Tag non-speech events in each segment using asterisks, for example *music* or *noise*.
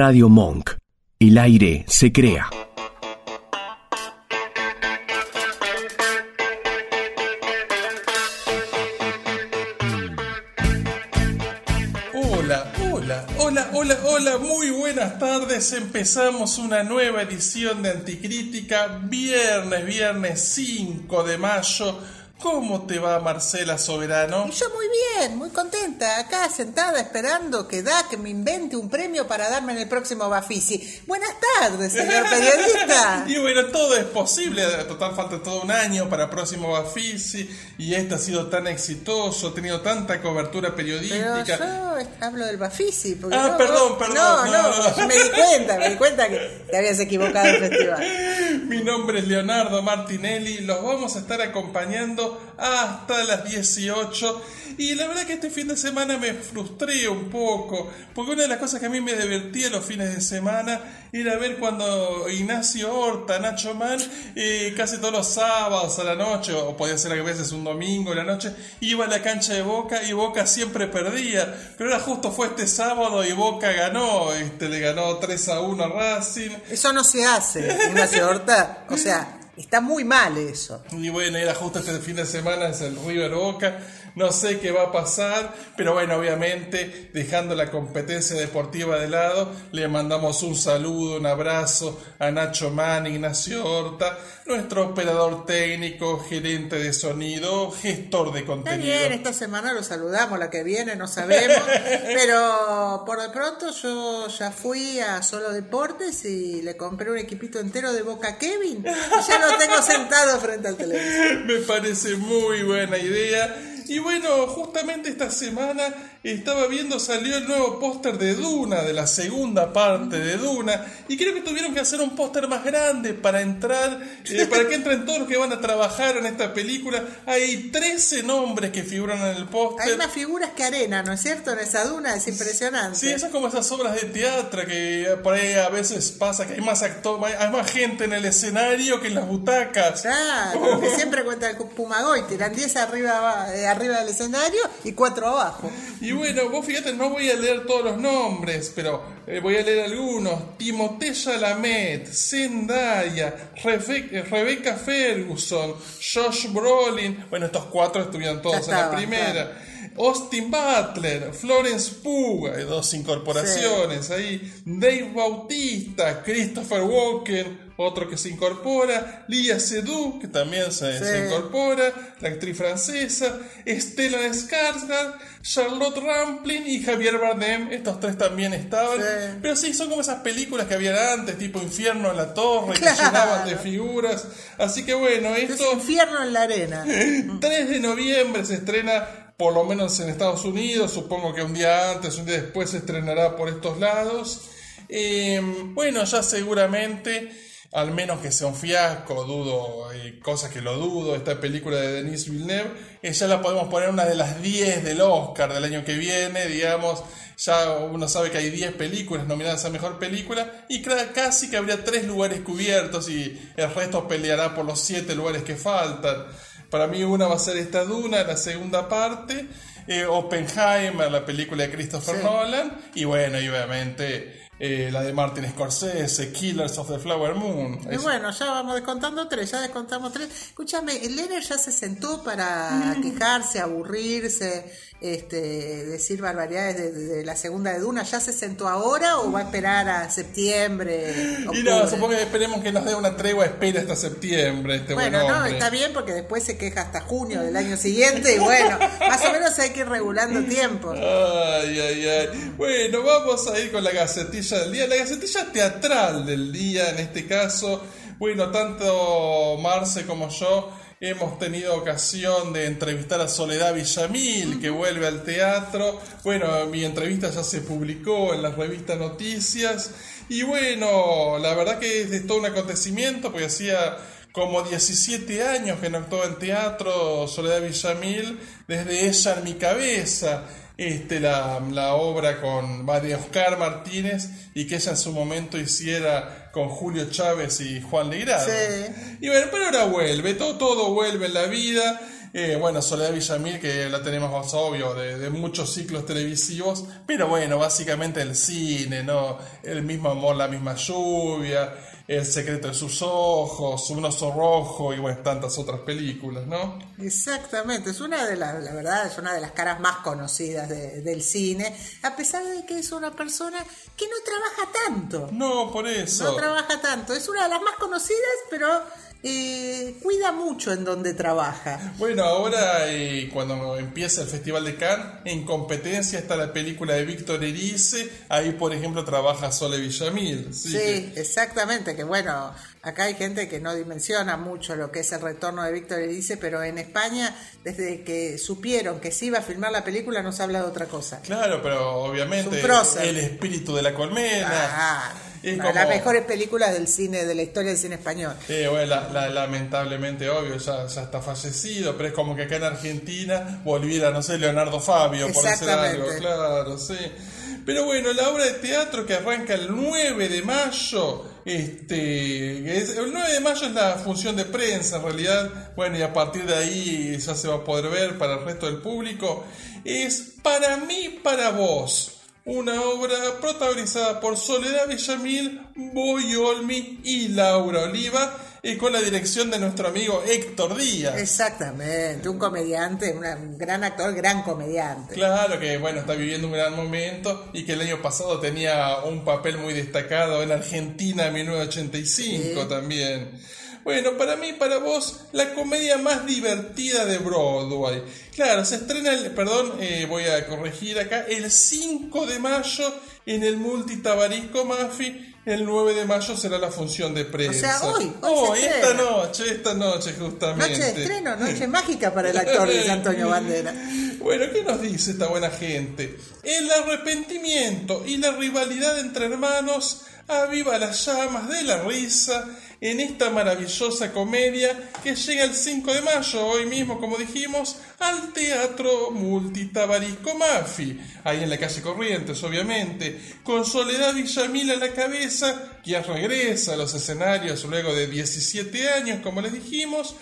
Radio Monk. El aire se crea. Hola, hola, hola, hola, hola, muy buenas tardes. Empezamos una nueva edición de Anticrítica, viernes, viernes 5 de mayo. ¿Cómo te va Marcela Soberano? Y yo muy bien, muy contenta, acá sentada esperando que da que me invente un premio para darme en el próximo Bafisi. Buenas tardes, señor *laughs* periodista. y bueno, todo es posible, total falta todo un año para el próximo Bafisi y este ha sido tan exitoso, ha tenido tanta cobertura periodística. Pero yo hablo del Bafisi. Porque Ah, no- perdón, perdón, No, no, no, no. me di cuenta, me di cuenta que te habías equivocado del festival. *laughs* Mi nombre es Leonardo Martinelli, los vamos a estar acompañando hasta las 18 y la verdad que este fin de semana me frustré un poco, porque una de las cosas que a mí me divertía los fines de semana era ver cuando Ignacio Horta, Nacho Man, eh, casi todos los sábados a la noche, o podía ser a veces un domingo a la noche, iba a la cancha de Boca y Boca siempre perdía, pero ahora justo fue este sábado y Boca ganó, este, le ganó 3 a 1 a Racing. Eso no se hace, Ignacio Horta. O sea, está muy mal eso. Y bueno, era justo este fin de semana, es el River Boca. No sé qué va a pasar, pero bueno, obviamente, dejando la competencia deportiva de lado, le mandamos un saludo, un abrazo a Nacho Man, Ignacio Horta, nuestro operador técnico, gerente de sonido, gestor de Está contenido. bien, esta semana lo saludamos, la que viene no sabemos, *laughs* pero por de pronto yo ya fui a Solo Deportes y le compré un equipito entero de Boca Kevin y ya lo tengo sentado frente al televisor. *laughs* Me parece muy buena idea. Y bueno, justamente esta semana estaba viendo, salió el nuevo póster de Duna, de la segunda parte de Duna, y creo que tuvieron que hacer un póster más grande para entrar, eh, para que entren todos los que van a trabajar en esta película. Hay 13 nombres que figuran en el Hay póster. más figuras que arena, ¿no es cierto? En esa duna es impresionante. Sí, esas como esas obras de teatro que por ahí a veces pasa que hay más actor, hay más gente en el escenario que en las butacas. Claro, lo que siempre cuenta el Pumagoy, tiran 10 arriba, eh, arriba del escenario y 4 abajo. Y bueno, vos fíjate, no voy a leer todos los nombres, pero eh, voy a leer algunos. Timothée Chalamet, Zendaya, Rebe- eh, Rebecca Ferguson, Josh Brolin. Bueno, estos cuatro estuvieron todos en la primera. Austin Butler, Florence Pugh, hay dos incorporaciones ahí. Dave Bautista, Christopher Walken, otro que se incorpora. Lia Seydoux, que también se, incorpora. La actriz francesa. Stellan Skarsgård, Charlotte Rampling y Javier Bardem. Estos tres también estaban. Sí. Pero sí, son como esas películas que había antes, tipo Infierno en la Torre, que llenaban de figuras. Así que bueno, Es esto... infierno en la arena. *laughs* 3 de noviembre se estrena, por lo menos en Estados Unidos, supongo que un día antes, un día después se estrenará por estos lados. Eh, bueno, ya seguramente, al menos que sea un fiasco, dudo, hay cosas que lo dudo, esta película de Denis Villeneuve, eh, ya la podemos poner una de las 10 del Oscar del año que viene, digamos. Ya uno sabe que hay 10 películas nominadas a mejor película y casi que habría 3 lugares cubiertos y el resto peleará por los 7 lugares que faltan. Para mí una va a ser esta Duna, la segunda parte, eh, Oppenheimer, la película de Christopher Sí. Nolan, y bueno, y obviamente eh, la de Martin Scorsese, Killers of the Flower Moon. Y Es- bueno, ya vamos descontando tres, ya descontamos tres. Escúchame, ¿el ya se sentó para quejarse, aburrirse, este, decir barbaridades de, de la segunda de Duna? ¿Ya se sentó ahora o va a esperar a septiembre? y no, supongo que esperemos que nos dé una tregua, espera hasta septiembre este Bueno, buen no, está bien porque después se queja hasta junio del año siguiente y bueno, más o menos hay que ir regulando *laughs* tiempo. Ay, ay, ay. Bueno, vamos a ir con la gacetilla del día. La gacetilla teatral del día, en este caso. Bueno, tanto Marce como yo hemos tenido ocasión de entrevistar a Soledad Villamil, que vuelve al teatro. Bueno, mi entrevista ya se publicó en la revista Noticias. Y bueno, la verdad que es todo un acontecimiento, porque hacía como 17 años que no actuó en teatro Soledad Villamil, desde ella en mi cabeza este, la, la obra con de Oscar Martínez y que ella en su momento hiciera con Julio Chávez y Juan Legrado. Sí. Y bueno, pero ahora vuelve, todo, todo vuelve en la vida. Eh, bueno, Soledad Villamil, que la tenemos más obvio, de, de muchos ciclos televisivos, pero bueno, básicamente el cine, ¿no? El mismo amor, la misma lluvia, El secreto de sus ojos, Un oso rojo y bueno, tantas otras películas, ¿no? Exactamente, es una de las, la verdad, es una de las caras más conocidas de- del cine, a pesar de que es una persona que no trabaja tanto. No, por eso. No trabaja tanto, es una de las más conocidas, pero eh, cuida mucho en donde trabaja. Bueno, ahora eh, cuando empieza el Festival de Cannes, en competencia está la película de Víctor Erice, ahí por ejemplo trabaja Sole Villamil. Sí, Sí, que- exactamente, que bueno, acá hay gente que no dimensiona mucho lo que es el retorno de Víctor Erice, pero en España, desde que supieron que se iba a filmar la película, no se habla de otra cosa. Claro, pero obviamente Es el espíritu de la colmena. Ah, Es como- las mejores películas del cine, de la historia del cine español. Eh, bueno, la- la- lamentablemente, obvio, ya, ya está fallecido, pero es como que acá en Argentina volviera, no sé, Leonardo Fabio, por decir algo, claro, sí. Pero bueno, la obra de teatro que arranca el 9 de mayo, este, el 9 de mayo es la función de prensa en realidad, bueno, y a partir de ahí ya se va a poder ver para el resto del público, es Para mí, para vos. Una obra protagonizada por Soledad Villamil, Boy Olmi y Laura Oliva, y con la dirección de nuestro amigo Héctor Díaz. Exactamente, un comediante, un gran actor, gran comediante. Claro que bueno, está viviendo un gran momento y que el año pasado tenía un papel muy destacado en Argentina 1985 Sí. también. Bueno, para mí, para vos, la comedia más divertida de Broadway. Claro, se estrena, el, perdón, eh, voy a corregir acá, el 5 de mayo en el Multitabarisco Mafi. El 9 de mayo será la función de prensa. hoy, hoy se esta estrena. noche, esta noche justamente. Noche de estreno, noche mágica para el actor Luis Antonio *laughs* Bandera. Bueno, ¿qué nos dice esta buena gente? El arrepentimiento y la rivalidad entre hermanos aviva las llamas de la risa en esta maravillosa comedia que llega el 5 de mayo, hoy mismo, como dijimos, al Teatro Multitabarisco Mafi, ahí en la calle Corrientes, obviamente, con Soledad Villamil a la cabeza, quien regresa a los escenarios luego de 17 años, como les dijimos,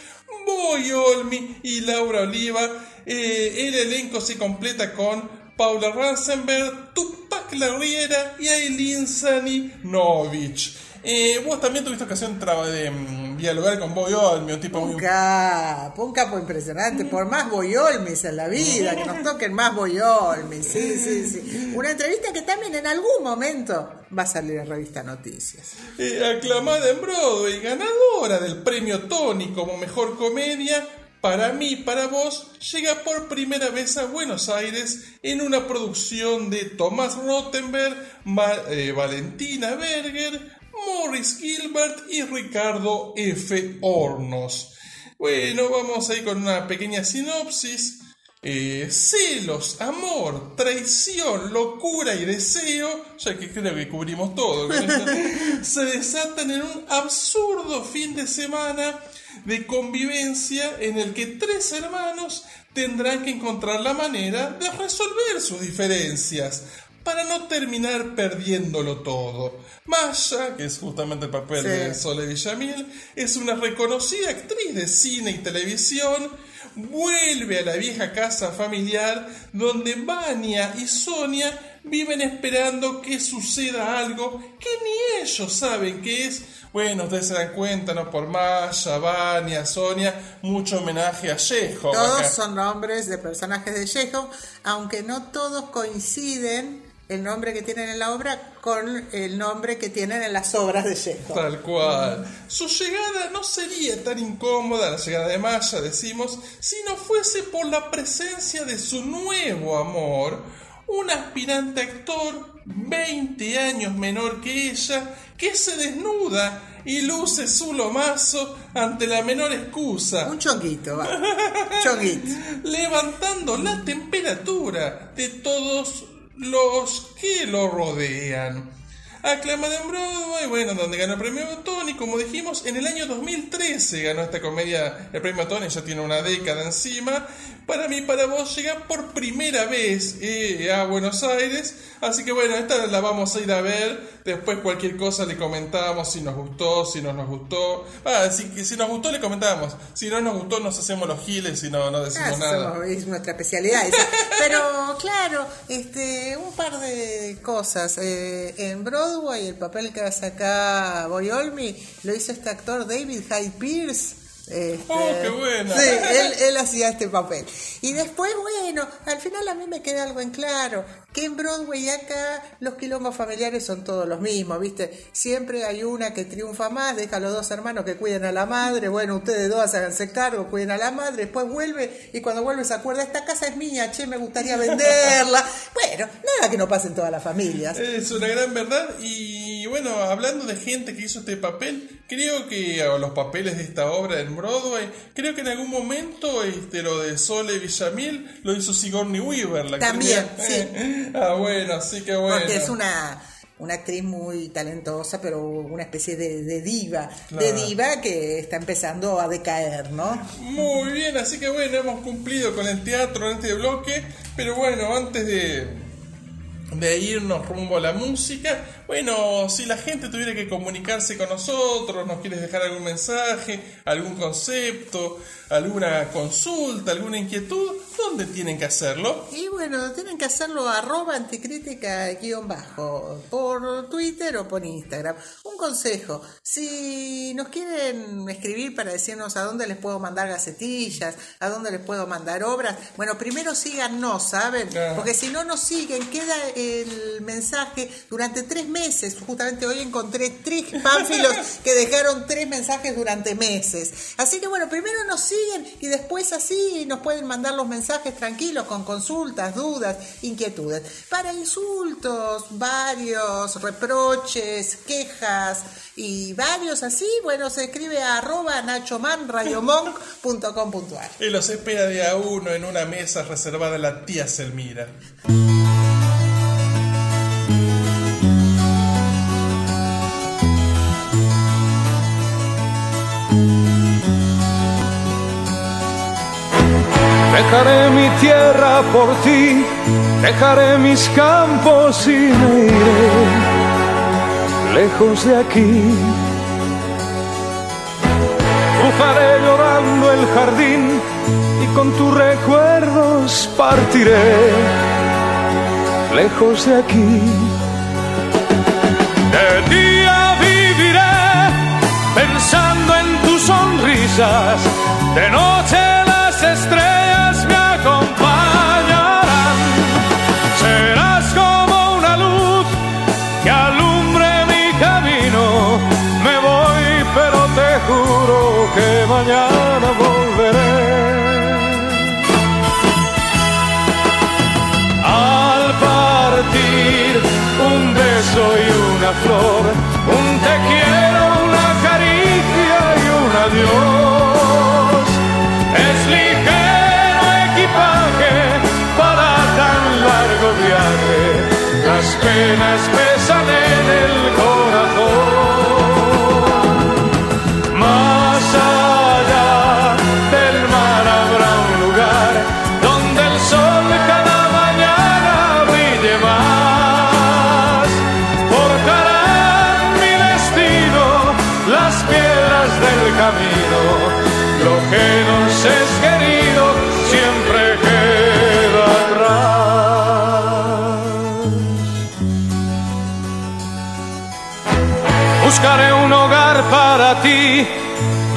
Boy Olmi y Laura Oliva. Eh, el elenco se completa con Paula Ransenberg, Tupac Larriera y Aileen Saninovich. Eh, vos también tuviste ocasión de mm, dialogar con Boy Olmi, un tipo muy... Un capo, un capo impresionante, por más boyolmis en la vida, que nos toquen más boyolmis, sí, sí, sí. Una entrevista que también en algún momento va a salir en revista Noticias. eh, aclamada en Broadway, ganadora del premio Tony como mejor comedia, para mí, para vos, llega por primera vez a Buenos Aires en una producción de Tomás Rottenberg, Ma- eh, Valentina Berger, Morris Gilbert y Ricardo F. Hornos. Bueno, vamos ahí con una pequeña sinopsis. Eh, celos, amor, traición, locura y deseo, ya que creo que cubrimos todo, *laughs* se desatan en un absurdo fin de semana de convivencia en el que tres hermanos tendrán que encontrar la manera de resolver sus diferencias para no terminar perdiéndolo todo. Masha, que es justamente el papel Sí. de Sole Villamil, es una reconocida actriz de cine y televisión, vuelve a la vieja casa familiar donde Vania y Sonia viven esperando que suceda algo que ni ellos saben qué es. Bueno, ustedes se dan cuenta, ¿no? Por Masha, Vania, Sonia, mucho homenaje a Chejo. Todos son nombres de personajes de Chekhov, aunque no todos coinciden el nombre que tienen en la obra con el nombre que tienen en las obras de Chekhov. Tal cual. Su llegada no sería tan incómoda, la llegada de Maya, decimos, si no fuese por la presencia de su nuevo amor, un aspirante actor 20 años menor que ella, que se desnuda y luce su lomazo ante la menor excusa, Un chonguito, va. Chonguito. *laughs* levantando la temperatura de todos los que lo rodean. Aclamada en Broadway, bueno, donde ganó el premio Tony, como dijimos, en el año 2013 ganó esta comedia el premio Tony, ya tiene una década encima. Para mí, para vos, llega por primera vez eh, a Buenos Aires, así que bueno, esta la vamos a ir a ver, después cualquier cosa le comentamos si nos gustó, si no nos gustó. Ah, si, si nos gustó le comentamos, si no nos gustó nos hacemos los giles y no, no decimos Ah, nada. somos- es nuestra especialidad esa. *laughs* Pero claro, este, un par de cosas. Eh, en Broadway, el papel que acá Boy Olmi lo hizo este actor David Hyde Pierce. Este, Oh, qué buena. Sí, él, él hacía este papel. Y después, bueno, al final a mí me queda algo en claro, que en Broadway acá los quilombos familiares son todos los mismos, ¿viste? Siempre hay una que triunfa más, deja a los dos hermanos que cuiden a la madre, bueno, ustedes dos háganse cargo, cuiden a la madre, después vuelve y cuando vuelve se acuerda, esta casa es mía, che, me gustaría *laughs* venderla. Bueno, nada que no pase en todas las familias. Es una gran verdad y bueno, hablando de gente que hizo este papel, creo que los papeles de esta obra en Broadway, creo que en algún momento este lo de Sole Villamil lo hizo Sigourney Weaver, la También, actriz. *laughs* sí. Ah, bueno, así que bueno. Porque es una, una actriz muy talentosa, pero una especie de, de diva, de diva que está empezando a decaer, ¿no? Muy bien, así que bueno, hemos cumplido con el teatro en este bloque, pero bueno, antes de de irnos rumbo a la música. Bueno, si la gente tuviera que comunicarse con nosotros, nos quieres dejar algún mensaje, algún concepto, alguna consulta, alguna inquietud, ¿dónde tienen que hacerlo? Y bueno, tienen que hacerlo arroba anticrítica guion bajo por Twitter o por Instagram. Un consejo, si nos quieren escribir para decirnos a dónde les puedo mandar gacetillas, a dónde les puedo mandar obras, bueno, primero síganos, ¿saben? Claro. Porque si no nos siguen, queda el mensaje durante tres meses. Justamente hoy encontré tres pánfilos *laughs* que dejaron tres mensajes durante meses. Así que bueno, primero nos siguen y después así nos pueden mandar los mensajes tranquilos con consultas, dudas, inquietudes. Para insultos, varios, reproches, quejas y varios así, bueno, se escribe a arroba nachomanradiomonk.com.ar. Y los espera de a uno en una mesa reservada a la tía Selmira. Dejaré mi tierra por ti, dejaré mis campos y me iré lejos de aquí. Cruzaré llorando el jardín y con tus recuerdos partiré lejos de aquí. De día viviré pensando en tus sonrisas, de noche penas pesan en el corazón.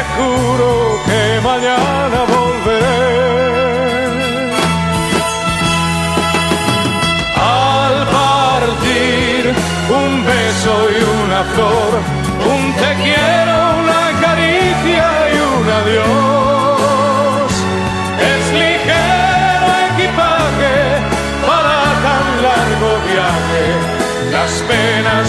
te juro que mañana volveré. Al partir un beso y una flor, un te quiero, una caricia y un adiós. Es ligero equipaje para tan largo viaje, las penas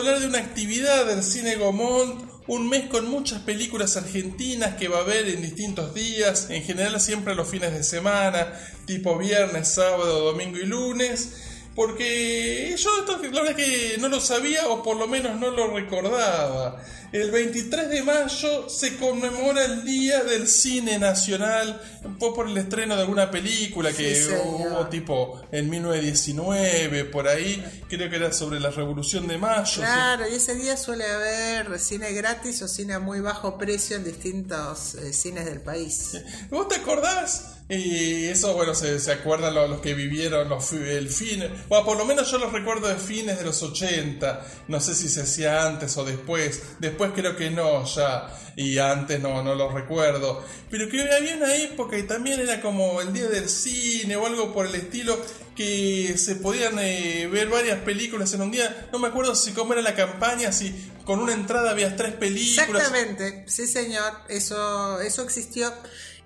hablar de una actividad del Cine Gomont, un mes con muchas películas argentinas que va a haber en distintos días, en general siempre los fines de semana, tipo viernes, sábado, domingo y lunes. Porque yo esto la verdad que no lo sabía o por lo menos no lo recordaba. El 23 de mayo se conmemora el Día del Cine Nacional, por el estreno de alguna película que Sí, hubo tipo en 1919, por ahí, creo que era sobre la Revolución de Mayo. Claro, y ese día suele haber cine gratis o cine a muy bajo precio en distintos eh, cines del país. ¿Vos te acordás? Y eso, bueno, se, se acuerdan los, los que vivieron los, el fin. Bueno, por lo menos yo los recuerdo de fines de los 80. No sé si se hacía antes o después. Después creo que no, ya. Y antes no, no lo recuerdo. Pero que había una época y también era como el día del cine o algo por el estilo que se podían eh, ver varias películas en un día. No me acuerdo si cómo era la campaña, si con una entrada había tres películas. Exactamente, sí señor, eso, eso existió.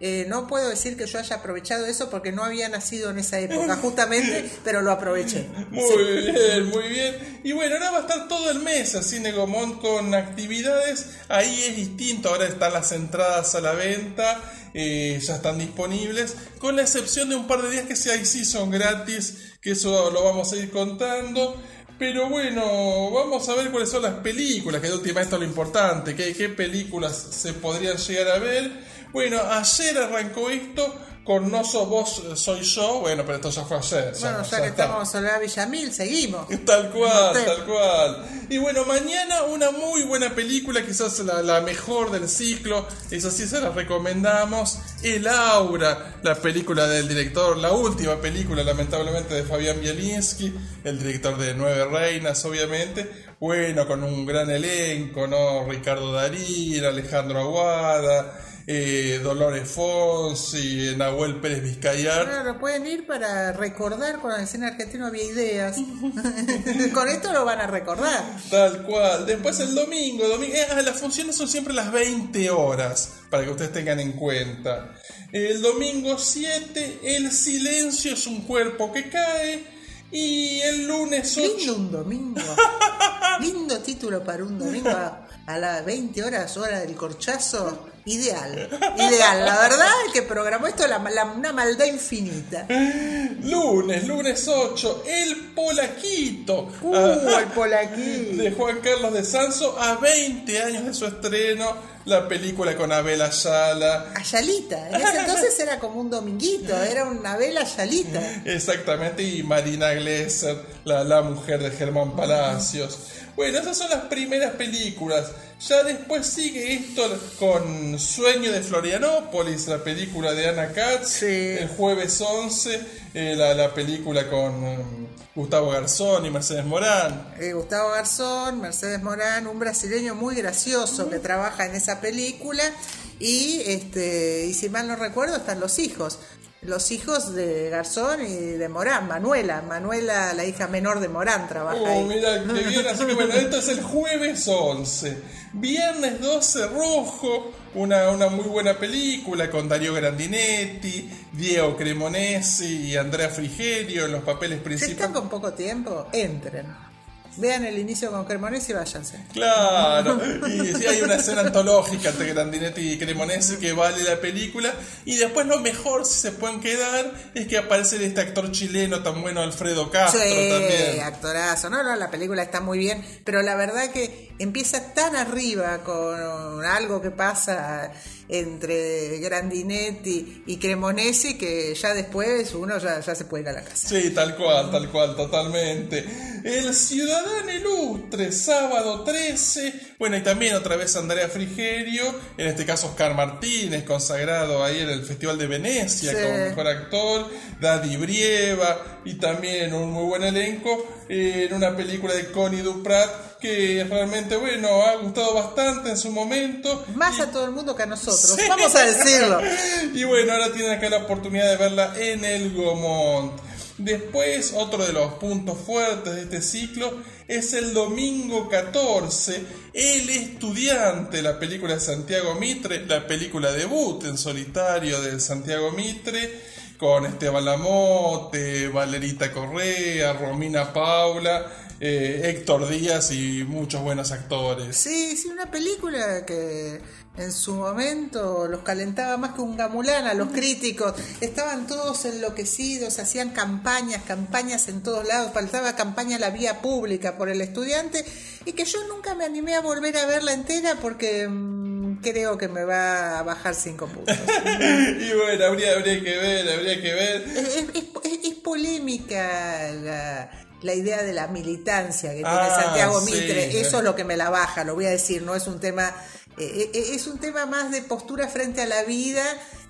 Eh, no puedo decir que yo haya aprovechado eso porque no había nacido en esa época, *laughs* justamente, pero lo aproveché. Muy bien, muy bien. Y bueno, ahora va a estar todo el mes el Cine Gomont con actividades. Ahí es distinto, ahora están las entradas a la venta, eh, ya están disponibles, con la excepción de un par de días que sí, ahí sí son gratis, que eso lo vamos a ir contando. Pero bueno, vamos a ver cuáles son las películas, que de última esto es lo importante, qué, qué películas se podrían llegar a ver. Bueno, ayer arrancó esto con No sos vos, soy yo. Bueno, pero esto ya fue ayer. Bueno, ya, ya que está. estamos en Soledad Villamil, seguimos. *laughs* Tal cual, tal cual. Y bueno, mañana una muy buena película, quizás la, la mejor del ciclo, eso sí se la recomendamos, El Aura, la película del director, la última película lamentablemente de Fabián Bielinski, el director de Nueve Reinas, obviamente. Bueno, con un gran elenco, ¿no? Ricardo Darín, Alejandro Aguada, eh, Dolores Fonsi, Nahuel Pérez Vizcayar. Claro, pueden ir para recordar cuando en cine argentino había ideas. *laughs* Con esto lo van a recordar. Tal cual. Después el domingo, domingo eh, ah, las funciones son siempre las 20 horas, para que ustedes tengan en cuenta. El domingo 7, el silencio es un cuerpo que cae. Y el lunes 8... Lindo un domingo. *laughs* Lindo título para un domingo a, a las 20 horas, hora del corchazo. Ideal, ideal. La verdad es que programó esto la, la- una maldad infinita. Lunes, lunes 8, el Polaquito. Uh, Ah, el polaquí. de Juan Carlos de Sanso a 20 años de su estreno. la película con Abel Ayala. Ayalita, en ese entonces era como un dominguito, era una vela Ayalita. Exactamente, y Marina Glesser, la, la mujer de Germán Palacios. Bueno, esas son las primeras películas. Ya después sigue esto con Sueño de Florianópolis, la película de Ana Katz, Sí. el jueves 11, eh, la, la película con mm, Gustavo Garzón y Mercedes Morán. Eh, Gustavo Garzón, Mercedes Morán, un brasileño muy gracioso que trabaja en esa película y este y si mal no recuerdo están los hijos, los hijos de Garzón y de Morán, Manuela, Manuela la hija menor de Morán trabaja Oh, ahí. mira, qué bien. Así que bueno, esto es el jueves 11. Viernes 12, Rojo. Una, una muy buena película con Darío Grandinetti, Diego Cremonesi y Andrea Frigerio en los papeles Si principales. están con poco tiempo, entren. Vean el inicio con Cremonesi y váyanse. Claro, y sí hay una escena antológica entre Grandinetti y Cremonesi que vale la película. Y después lo mejor, si se pueden quedar, es que aparece este actor chileno tan bueno, Alfredo Castro Sí, también. actorazo. No, no, la película está muy bien, pero la verdad que empieza tan arriba con algo que pasa entre Grandinetti y Cremonesi que ya después uno ya, ya se puede ir a la casa. Sí, tal cual, tal cual, totalmente. El Ciudadano Ilustre, sábado 13. Bueno, y también otra vez Andrea Frigerio, en este caso Oscar Martínez, consagrado ahí en el Festival de Venecia Sí. como mejor actor, Daddy Brieva, y también un muy buen elenco eh, en una película de Connie Duprat que realmente, bueno, ha gustado bastante en su momento. Más a todo el mundo que a nosotros, Sí. vamos a decirlo. *laughs* Y bueno, ahora tienen acá la oportunidad de verla en el Gomont. Después, otro de los puntos fuertes de este ciclo es el domingo 14, El Estudiante, la película de Santiago Mitre, la película debut en solitario de Santiago Mitre, con Esteban Lamote, Valerita Correa, Romina Paula, eh, Héctor Díaz y muchos buenos actores. Sí, sí, una película que en su momento los calentaba más que un gamulán a los críticos. Estaban todos enloquecidos, hacían campañas, campañas en todos lados, faltaba campaña la vía pública por el estudiante y que yo nunca me animé a volver a verla entera porque mm, creo que me va a bajar cinco puntos. *laughs* Y bueno, habría, habría que ver, habría que ver. es, es- es- es polémica la, la idea de la militancia que tiene Ah, Santiago sí. Mitre. Eso es lo que me la baja, lo voy a decir. No es un tema, es un tema más de postura frente a la vida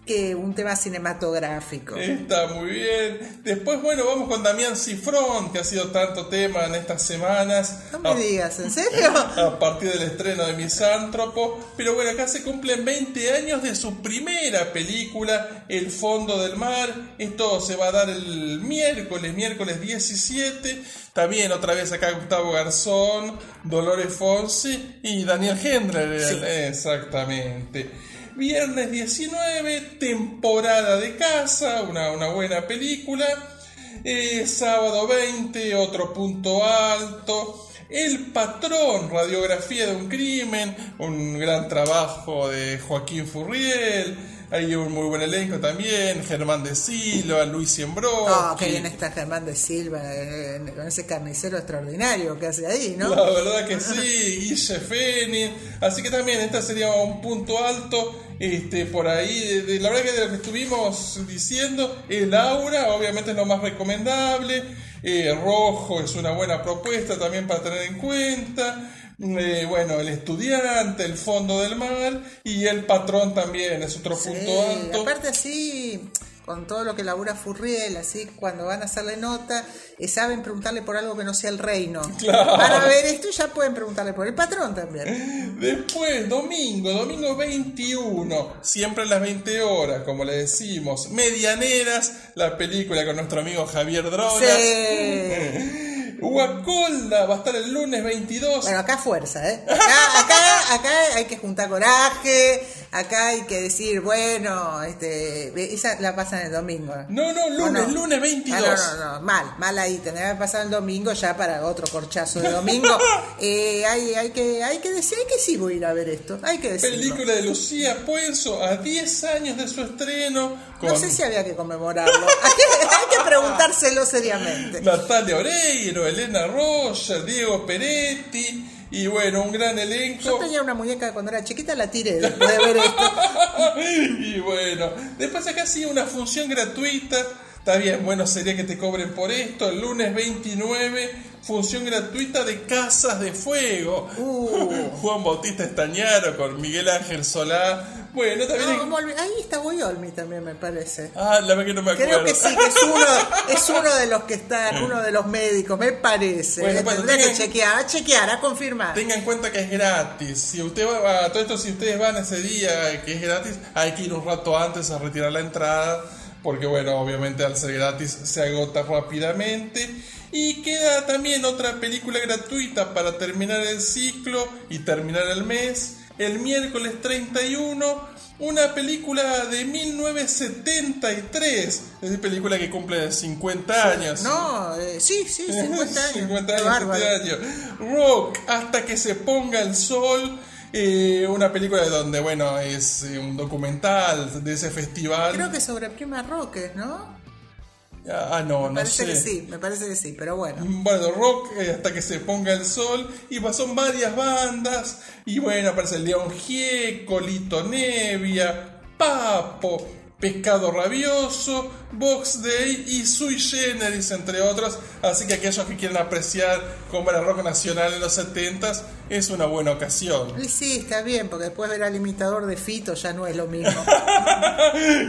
que un tema cinematográfico. Está muy bien. Después, bueno, vamos con Damián Cifrón, que ha sido tanto tema en estas semanas. No me A- digas, ¿en serio? *laughs* a partir del estreno de Misántropo. Pero bueno, acá se cumplen 20 años de su primera película, El Fondo del Mar. Esto se va a dar el miércoles, miércoles 17. También otra vez acá Gustavo Garzón, Dolores Fonsi y Daniel Hendler. Exactamente. Viernes 19, temporada de casa, una, una buena película. Eh, sábado 20, otro punto alto. El patrón, radiografía de un crimen, un gran trabajo de Joaquín Furriel. Hay un muy buen elenco también, Germán de Silva, Luis Siembró. Oh, qué bien está Germán de Silva, eh, con ese carnicero extraordinario que hace ahí, ¿no? La verdad que sí, Guille Feni. Así que también este sería un punto alto. Este, por ahí, de, de- la verdad que de lo que estuvimos diciendo, el aura obviamente es lo más recomendable. Eh, rojo es una buena propuesta también para tener en cuenta. Eh, bueno, el estudiante, el fondo del mar y el patrón también es otro Sí, punto alto. aparte así, con todo lo que labura Furriel, así cuando van a hacerle nota, eh, saben preguntarle por algo que no sea el reino. *laughs* Claro. Para ver esto ya pueden preguntarle por el patrón también. Después, domingo, domingo 21, siempre a las 20 horas, como le decimos, Medianeras, la película con nuestro amigo Javier Drogas. Sí. *laughs* Huacolda va a estar el lunes 22. Bueno, acá fuerza, ¿eh? *laughs* Acá, acá, acá hay que juntar coraje, acá hay que decir, bueno, este, esa la pasan el domingo. No, no, ¿O lunes, no? lunes 22. Ah, no, no, no, mal, mal ahí, tendría que pasar el domingo ya para otro corchazo de domingo. *laughs* Eh, hay, hay, que, hay que decir, hay que sí voy a ir a ver esto, hay que decirlo. Película de Lucía Puenzo a 10 años de su estreno. Con No sé si había que conmemorarlo, *laughs* hay que, hay que preguntárselo seriamente. Natalia Oreiro, Elena Roger, Diego Peretti Y bueno, un gran Yo elenco. tenía una muñeca cuando era chiquita, la tiré después de ver esto. *laughs* y bueno, después acá sí una función gratuita. Está bien, bueno, sería que te cobren por esto. El lunes 29, función gratuita de Casas de Fuego. Uh. *laughs* Juan Bautista Estañaro con Miguel Ángel Solá. Bueno, también. No, Olmi- ahí está Boyolmi también, me parece. Ah, la verdad que no me acuerdo. Creo que sí, que es uno, *laughs* es uno de los que están, uno de los médicos, me parece. Bueno, bueno, Tendré que tengan- chequear, a chequear, a confirmar. Tenga en cuenta que es gratis. Si usted va a todo esto, si ustedes van ese día que es gratis, hay que ir un rato antes a retirar la entrada. Porque bueno, obviamente al ser gratis se agota rápidamente. Y queda también otra película gratuita para terminar el ciclo y terminar el mes. El miércoles 31, una película de 1973. Es decir, película que cumple 50 años. No, eh, sí, sí, *laughs* 50 años. 50 Qué años, bárbaro. 50 años. Rock, hasta que se ponga el sol. eh, una película de donde, bueno, es eh, un documental de ese festival. Creo que sobre Prima Roques, ¿no? Ah, no, Me no parece sé. que sí, me parece que sí, pero bueno. Bueno, rock eh, hasta que se ponga el sol. Y son varias bandas. Y bueno, aparece León Gieco, Lito Nevia, Papo, Pescado Rabioso, Box Day y Sui Generis, entre otros. Así que aquellos que quieran apreciar cómo era el rock nacional en los 70s, es una buena ocasión. Y sí, está bien, porque después ver al imitador de Fito ya no es lo mismo. *laughs*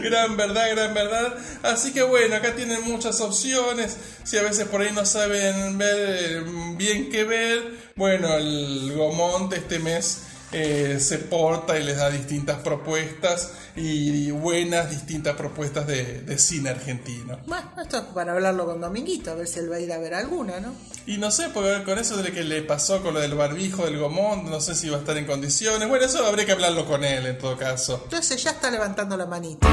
gran verdad, gran verdad. Así que bueno, acá tienen muchas opciones. Si a veces por ahí no saben ver eh, bien qué ver, bueno, el Gomont este mes eh, se porta y les da distintas propuestas y buenas distintas propuestas de, de cine argentino. Bueno, esto es para hablarlo con Dominguito, a ver si él va a ir a ver alguna, ¿no? Y no sé, porque con eso de que le pasó con lo del barbijo del Gomont, no sé si va a estar en condiciones. Bueno, eso habría que hablarlo con él en todo caso. Entonces ya está levantando la manita.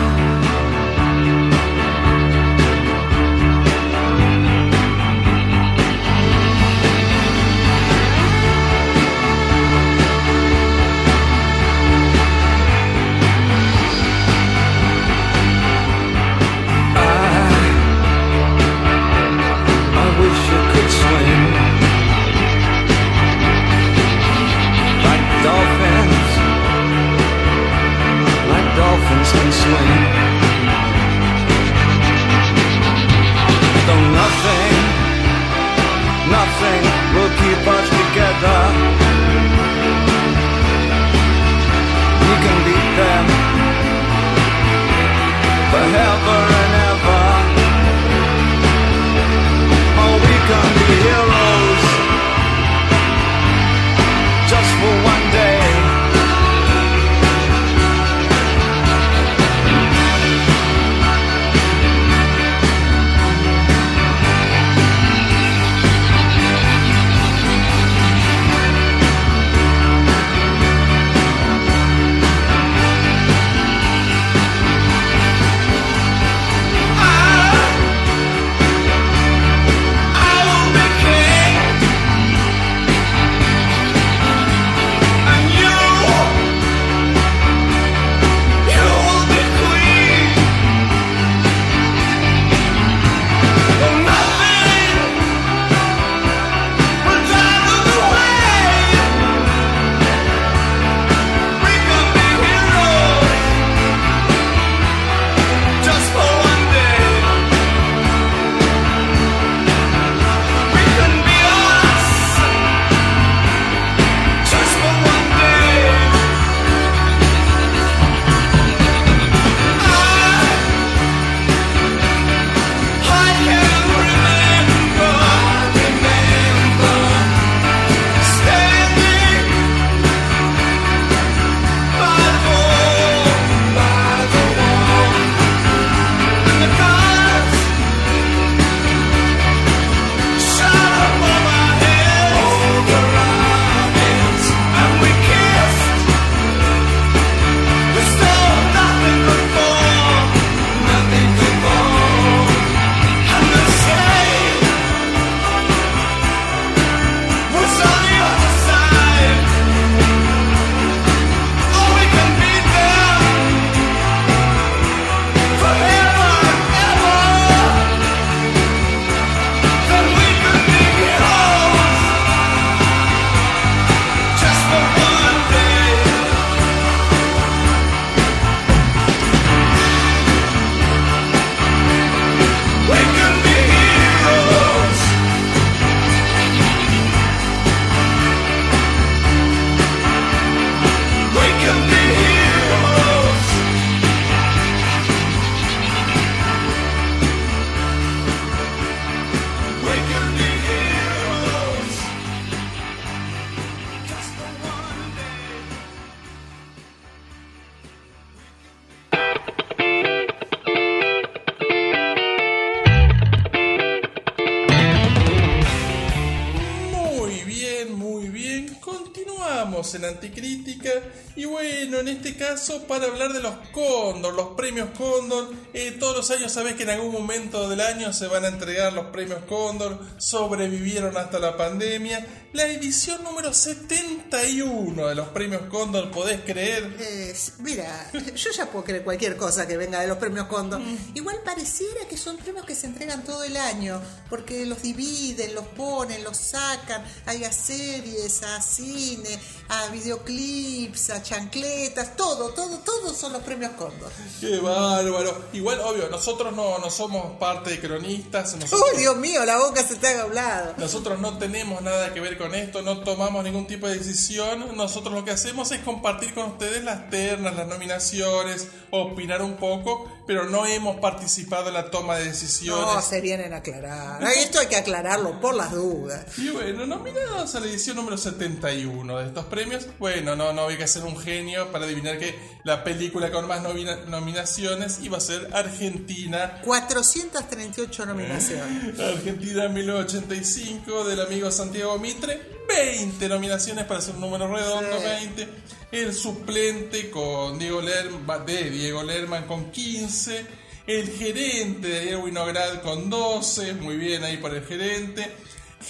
Años sabes que en algún momento del año se van a entregar los premios Cóndor. Sobrevivieron hasta la pandemia. La edición número 71 de los premios Cóndor, ¿podés creer? Eh, mira, yo ya puedo creer cualquier cosa que venga de los premios Condor. Mm. Igual pareciera que son premios que se entregan todo el año, porque los dividen, los ponen, los sacan, hay a series, a cine, a videoclips, a chancletas, todo, todo, todos son los premios Condor. Qué bárbaro. Igual, obvio, nosotros no, no somos parte de cronistas. Nosotros, ¡Uy, Dios mío! La boca se te ha hablado. nosotros no tenemos nada que ver con esto, no tomamos ningún tipo de decisión. Nosotros lo que hacemos es compartir con ustedes las ternas, las nominaciones, opinar un poco, pero no hemos participado en la toma de decisiones. No, se vienen a aclarar. Esto hay que aclararlo por las dudas. Y bueno, nominados a la edición número 71 de estos premios. Bueno, no, no había que ser un genio para adivinar que la película con más nomina- nominaciones iba a ser Argentina 438 nominaciones. *laughs* Argentina 1985 del amigo Santiago Mitre. 20 nominaciones para ser un número redondo, Sí. 20. El suplente con Diego Lerman, de Diego Lerman con 15. El gerente de Diego Winograd con 12. Muy bien ahí por el gerente.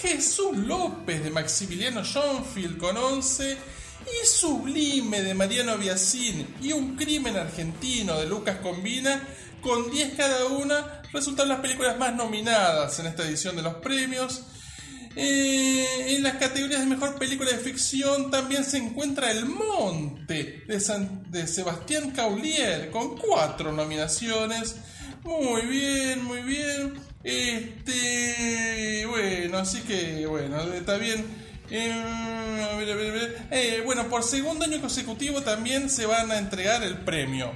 Jesús López de Maximiliano Schoenfield con 11. Y Sublime de Mariano Biasín y Un crimen argentino de Lucas Combina con 10 cada una resultan las películas más nominadas en esta edición de los premios. En las categorías de mejor película de ficción también se encuentra El Monte de, San- de Sebastián Caulier con cuatro nominaciones. Muy bien, muy bien. Este, bueno, así que bueno, está bien. Eh, a ver, a ver, a ver. Eh, bueno, por segundo año consecutivo también se van a entregar el premio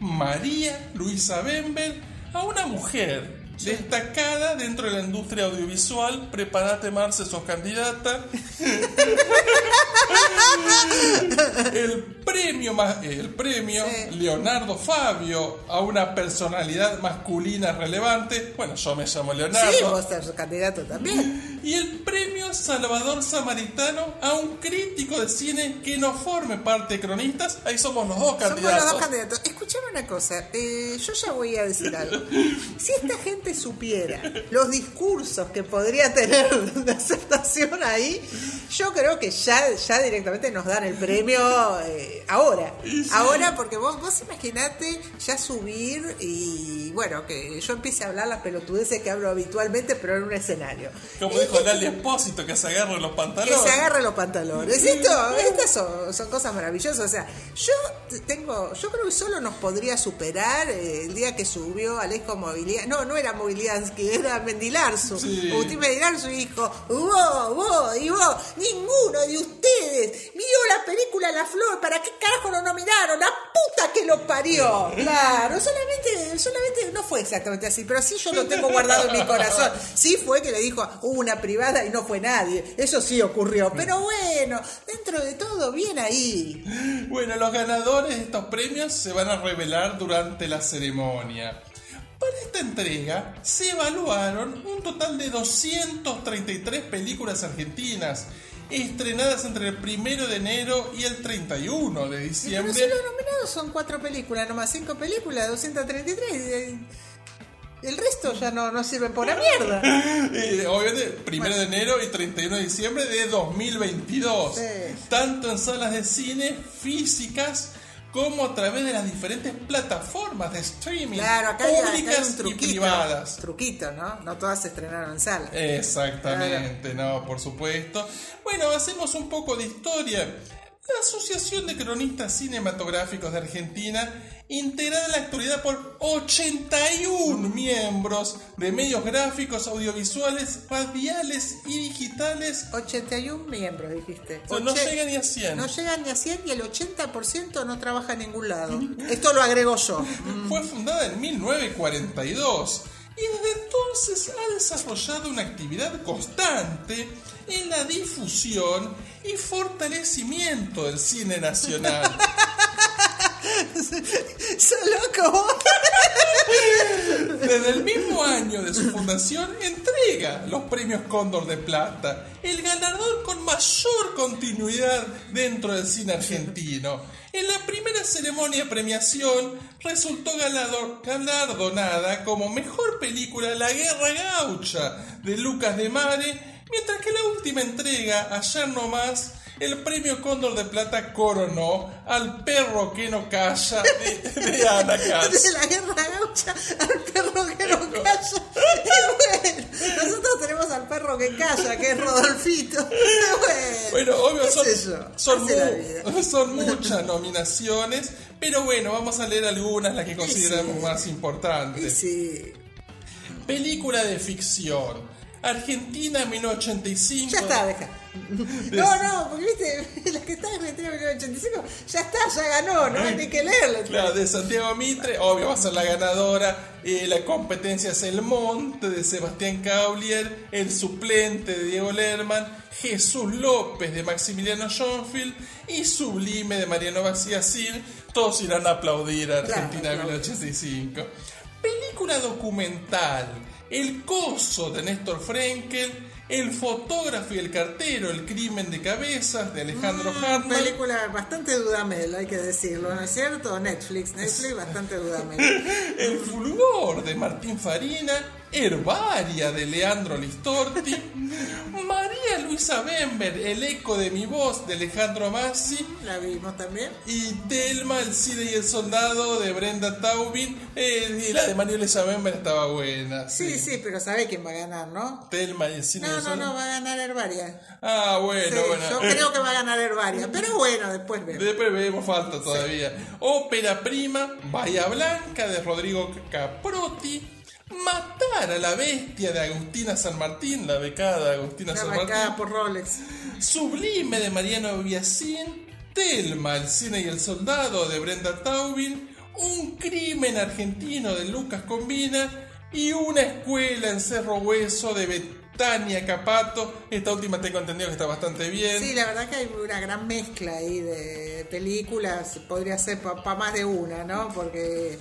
María Luisa Bember a una mujer destacada dentro de la industria audiovisual. Prepárate, Marce, sos candidata. *laughs* el premio más el premio Sí. Leonardo Fabio a una personalidad masculina relevante. Bueno, yo me llamo Leonardo. Sí, vos sos candidato también. Y el premio Salvador Samaritano a un crítico de cine que no forme parte de cronistas. Ahí somos los dos Somos candidatos. los dos candidatos. Escuchame una cosa, eh, yo ya voy a decir algo. Si esta gente supiera los discursos que podría tener *laughs* de aceptación ahí, yo creo que ya, ya directamente nos dan el premio eh, ahora. Ahora, porque vos, vos imaginate ya subir y bueno, que yo empiece a hablar las pelotudeces que hablo habitualmente, pero en un escenario. Como dijo Lali Espósito, que se agarre los Que pantalones. se agarre los pantalones. Esto, estas son, son cosas maravillosas. O sea, yo tengo, yo creo que solo nos podría superar eh, el día que subió Alejo Movilidad. No, no era Moviliansky, era Mendilarzu. Sí. Agustín Mendilarzu dijo, vos, vos y vos, ninguno de ustedes vio la película La Flor, ¿para qué carajo lo nominaron? La puta que lo parió. Claro, solamente, solamente no fue exactamente así, pero sí yo lo tengo guardado en mi corazón. Sí fue que le dijo "Hubo una privada y no fue nadie. Eso sí ocurrió. Pero bueno, dentro de todo, bien ahí. Bueno, los ganadores de estos premios se van a revelar durante la ceremonia. Para esta entrega se evaluaron un total de 233 películas argentinas estrenadas entre el 1 de enero y el 31 de Pero diciembre. si los nominados son cuatro películas, nomás cinco películas, 233. El resto ya no, no sirven por la mierda. *laughs* Obviamente, 1 de enero y 31 de diciembre de 2022. Sí. Tanto en salas de cine físicas como a través de las diferentes plataformas de streaming Claro, acá hay, acá hay públicas y privadas. Truquito, ¿no? No todas se estrenaron en sala. Exactamente, no, por supuesto. Bueno, hacemos un poco de historia. La Asociación de Cronistas Cinematográficos de Argentina, integrada en la actualidad por 81 miembros de medios gráficos, audiovisuales, radiales y digitales, 81 miembros, dijiste. o sea, no Oche- llega ni a 100. No llegan ni a 100 y el 80% no trabaja en ningún lado. Esto lo agrego yo. *laughs* Fue fundada en 1942 y desde entonces ha desarrollado una actividad constante en la difusión y fortalecimiento del cine nacional. *laughs* ¡Sos loco! Desde el mismo año de su fundación entrega los premios Cóndor de Plata, el ganador con mayor continuidad dentro del cine argentino. En la primera ceremonia de premiación resultó galardonada como mejor película La Guerra Gaucha de Lucas de Mare, mientras que la última entrega, ayer nomás, el premio Cóndor de Plata coronó al perro que no calla de, de Ana *laughs* Katz. De la guerra gaucha al perro que no calla. Y bueno, nosotros tenemos al perro que calla, que es Rodolfito. Bueno, Bueno, obvio, son, mu- *laughs* muchas nominaciones, pero bueno, vamos a leer algunas, las que consideramos sí. más importantes. sí, Película de ficción. Argentina 1985. ya está, deja. No, no, porque viste, *laughs* la que está en Argentina 1985, ya está, ya ganó, no hay que leerle. Claro, de Santiago Mitre, obvio va a ser la ganadora. Eh, la competencia es El Monte de Sebastián Caulier, El Suplente de Diego Lerman, Jesús López de Maximiliano Schoenfield y Sublime de Mariano Baciacil. Todos irán a aplaudir a Argentina Claro, claro. 1985. Película documental. El Coso de Néstor Frenkel, El Fotógrafo y el Cartero, El Crimen de Cabezas de Alejandro Una Hartmann. película bastante dudamel, hay que decirlo, ¿no es cierto? Netflix, Netflix *laughs* bastante dudamel. El fulgor de Martín Farina, Herbaria de Leandro Listorti, *laughs* María Luisa Bember, El eco de mi voz de Alejandro Massi La vimos también. y Telma, El Cide y el Soldado de Brenda Taubin. Eh, y la de María Luisa Bember estaba buena. Sí, sí, pero sabe quién va a ganar, ¿no? Telma y el Cine y No, el no, Soldado. no, va a ganar Herbaria. Ah, bueno, Sí, bueno. yo creo que va a ganar Herbaria, pero bueno, después vemos. Después vemos, falta todavía. Ópera prima, Bahía Blanca de Rodrigo Caprotti. Matar a la bestia de Agustina San Martín, la becada Agustina San Martín. por Rolex. Sublime de Mariano Biasín. Telma, el cine y el soldado de Brenda Taubin. Un crimen argentino de Lucas Combina. Y una escuela en Cerro Hueso de Betania Capato. Esta última tengo entendido que está bastante bien. Sí, la verdad que hay una gran mezcla ahí de películas, podría ser para más de una, ¿no? Porque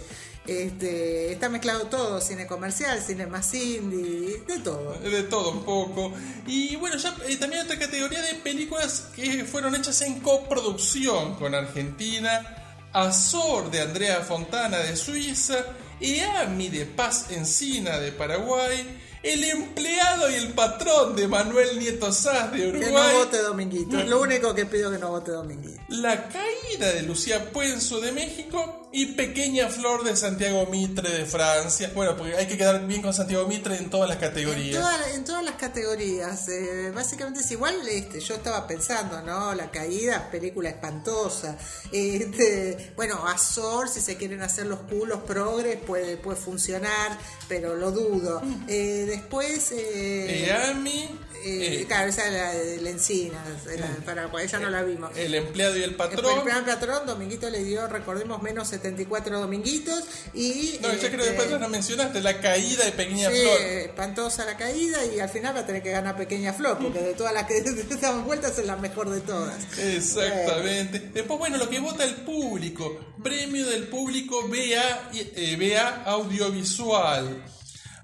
este, está mezclado todo, cine comercial, cine más indie, de todo. De todo un poco. Y bueno, ya eh, también otra categoría de películas que fueron hechas en coproducción con Argentina. Azor de Andrea Fontana de Suiza. Eami de Paz Encina de Paraguay. El empleado y el patrón de Manuel Nieto Saz de Que no Uruguay. vote Dominguito, es lo único que pido que no vote Dominguito. La caída de Lucía Puenzo de México y Pequeña Flor de Santiago Mitre de Francia. Bueno, porque hay que quedar bien con Santiago Mitre en todas las En, categorías. toda- en todas las categorías, eh, básicamente es igual, este, yo estaba pensando, ¿no? La caída, película espantosa. Este, bueno, Azor, si se quieren hacer los culos progres, puede, puede funcionar, pero lo dudo. Eh, después... eh, Eami. eh, eh, claro, esa es la de la encina, la de Paraguay, ella no la vimos. El empleado y el El patrón. primer patrón, Dominguito le dio, recordemos, menos 74 Dominguitos y... No, ya creo que después no mencionaste la caída de Pequeña Sí, Flor. espantosa la caída y al final va a tener que ganar Pequeña Flor, porque de todas las que *laughs* daban vueltas es la mejor de todas. Exactamente. Después, bueno, lo que vota el público. Premio del público BA, eh, BA Audiovisual.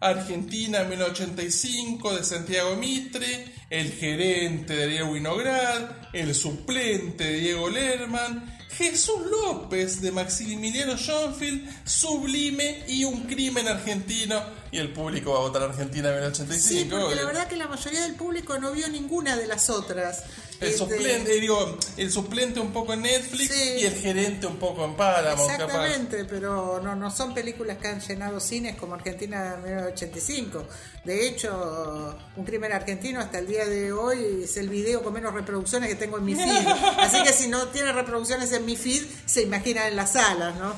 Argentina 1985 de Santiago Mitre, el gerente de Diego Winograd, el suplente de Diego Lerman, Jesús López de Maximiliano Schoenfield, Sublime y un crimen argentino. Y el público va a votar Argentina 1985. Sí, porque la obvio. verdad que la mayoría del público no vio ninguna de las otras. El Este, suplente, eh, digo, el suplente un poco en Netflix Sí. y el gerente un poco en Paramount, capaz. Exactamente, pero no, no son películas que han llenado cines como Argentina 1985. De hecho, Un crimen argentino hasta el día de hoy es el video con menos reproducciones que tengo en mi feed. *laughs* Así que si no tiene reproducciones en mi feed, se imaginan en las salas, ¿no?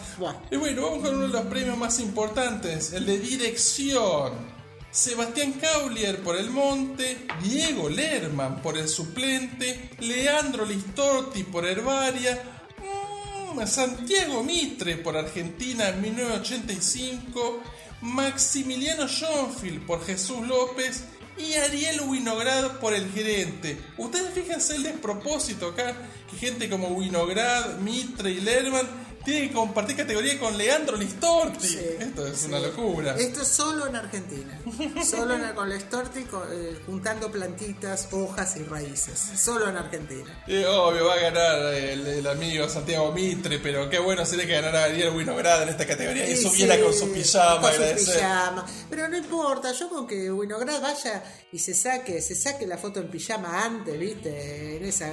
Y bueno, vamos con uno de los premios más importantes, el de dirección. Sebastián Caulier por El Monte, Diego Lerman por El Suplente, Leandro Listorti por Herbaria, mm, Santiago Mitre por Argentina en 1985, Maximiliano Schoenfield por Jesús López y Ariel Winograd por El Gerente. Ustedes fíjense el despropósito acá, que gente como Winograd, Mitre y Lerman tiene que compartir categoría con Leandro Listorti. Sí, Esto es sí. una locura. Esto es solo en Argentina. Solo en, con Lestorti co- eh, juntando plantitas, hojas y raíces. Solo en Argentina. Y obvio, va a ganar el, el amigo Santiago Mitre, pero qué bueno sería que ganara Ariel Winograd en esta categoría y Sí, subiera con su pijama, con su pijama. Pero no importa, yo con que Winograd vaya y se saque, se saque la foto en pijama antes, ¿viste? En esa.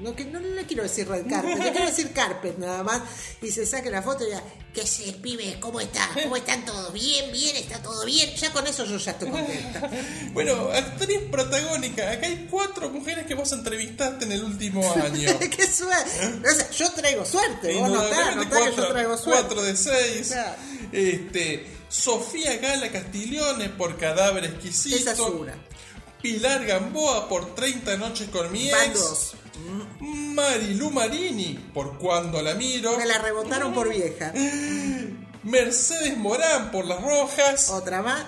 No, que, no, le quiero decir red carpet, le quiero decir carpet nada más. Y se saque la foto y ya, ¿qué se pibe? ¿Cómo está? ¿Cómo están todos? Bien, bien, está todo bien. Ya con eso yo ya estoy contenta. *laughs* Bueno, actriz protagónica. Acá hay cuatro mujeres que vos entrevistaste en el último año. *laughs* ¡Qué suerte! *laughs* O sea, yo traigo suerte, vos notá, Indudablemente notá que yo traigo suerte. cuatro de seis. Claro. Este, Sofía Gala Castiglione por Cadáver Exquisito. Esa es una. Pilar Gamboa por 30 noches con mi Van ex. dos. Marilu Marini por Cuando la miro. Me la rebotaron por vieja. Mercedes Morán por Las Rojas. Otra más,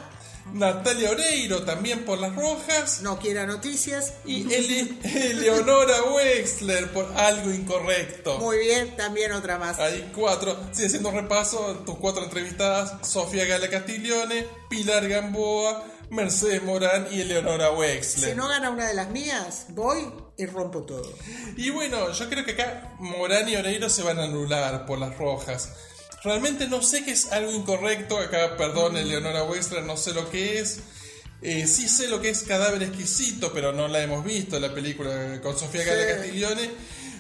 Natalia Oreiro también por Las Rojas. no quiera noticias. Y Ele- Eleonora Wexler por Algo Incorrecto. Muy bien, también otra más. Hay cuatro. Sigue haciendo un repaso. Tus cuatro entrevistadas: Sofía Gala Castiglione, Pilar Gamboa, Mercedes Morán y Eleonora Wexler. Si no gana una de las mías, voy y rompo todo. Y bueno, yo creo que acá Morán y Oreiro se van a anular por las rojas. Realmente no sé qué es algo incorrecto. Acá, perdón, Eleonora Wexler, no sé lo que es. Eh, sí sé lo que es Cadáver Exquisito, pero no la hemos visto, la película con Sofía Gala Sí. Castiglione.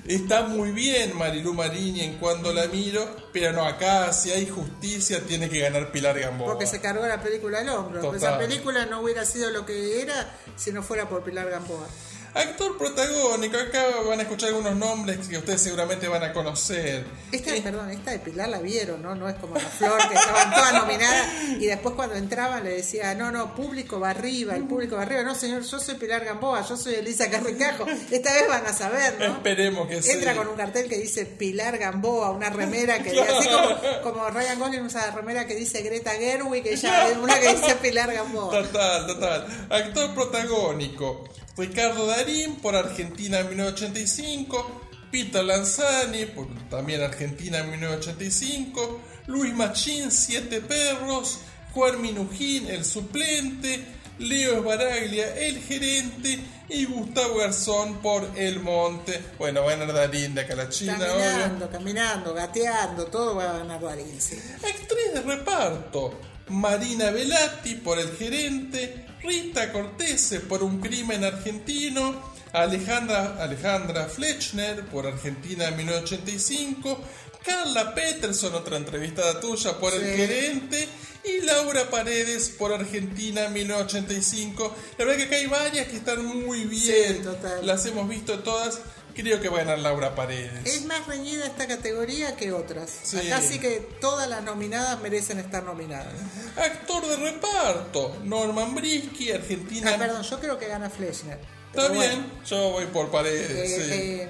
Está muy bien Marilu Marini en cuando la miro, pero no, acá si hay justicia tiene que ganar Pilar Gamboa. Porque se cargó la película al hombro. Total. Esa película no hubiera sido lo que era si no fuera por Pilar Gamboa. Actor protagónico, acá van a escuchar algunos nombres que ustedes seguramente van a conocer. Esta, Eh, perdón, esta de Pilar la vieron, ¿no? No es como la Flor, que estaban todas nominadas y después cuando entraban le decía, no, no, público va arriba, el público va arriba. No, señor, yo soy Pilar Gamboa, yo soy Elisa Carricajo. Esta vez van a saber, ¿no? Esperemos que sí. Entra con un cartel que dice Pilar Gamboa, una remera que así como, como Ryan Gosling usa la remera que dice Greta Gerwig, ella es una que dice Pilar Gamboa. Total, total. Actor protagónico. Ricardo Darín por Argentina 1985. Peter Lanzani por también Argentina 1985. Luis Machín, Siete Perros. Juan Minujín, el suplente. Leo Esbaraglia, el gerente. Y Gustavo Garzón por El Monte. Bueno, va a ganar Darín de acá a la China, obvio. Caminando, caminando, gateando, todo va a ganar Darín, sí. Actriz de reparto. Marina Velati por El Gerente. Rita Cortese por Un Crimen Argentino. Alejandra, Alejandra Fletchner por Argentina 1985. Carla Peterson, otra entrevistada tuya por El. Gerente. Y Laura Paredes por Argentina 1985. La verdad que acá hay varias que están muy bien. Sí, total. Las hemos visto todas. Creo que va a ganar Laura Paredes. Es más reñida esta categoría que otras. Sí. Acá sí que todas las nominadas merecen estar nominadas. Actor de reparto, Norman Brisky, Argentina. Ah, perdón, yo creo que gana Fleschner. Está bien, yo voy por paredes. bueno, sí. eh,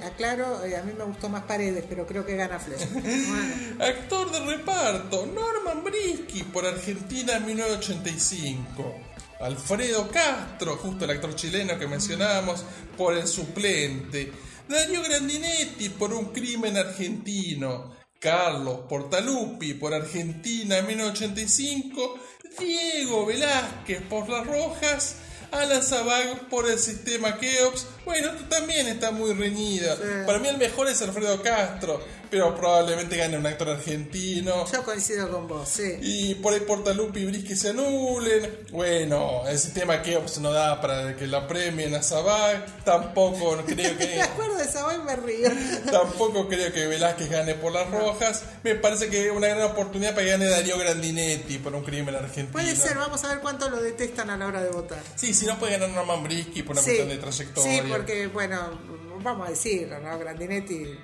eh, aclaro, eh, a mí me gustó más Paredes, pero creo que gana Fleschner. *laughs* Bueno, Actor de reparto, Norman Brisky, por Argentina 1985. Alfredo Castro, justo el actor chileno que mencionábamos, por el suplente. Darío Grandinetti, por un crimen argentino. Carlos Portalupi, por Argentina 1985. Diego Velázquez, por Las Rojas. Alan Zabag por el sistema Keops. Bueno, también está muy reñida. Para mí el mejor es Alfredo Castro, pero probablemente gane un actor argentino. yo coincido con vos, sí. Y por ahí Portalupi y Brisky se anulen. Bueno, el sistema Keops no da para que la premien a Zabag. Tampoco *laughs* creo Me que. acuerdo de y me río. *laughs* Tampoco creo que Velázquez gane por las rojas. Me parece que es una gran oportunidad para que gane Darío Grandinetti por un crimen argentino. Puede ser, vamos a ver cuánto lo detestan a la hora de votar. Sí, si no puede ganar Norman Brisky por una Sí, cuestión de trayectoria. sí, porque, bueno, vamos a decirlo, ¿no? Grandinetti eh,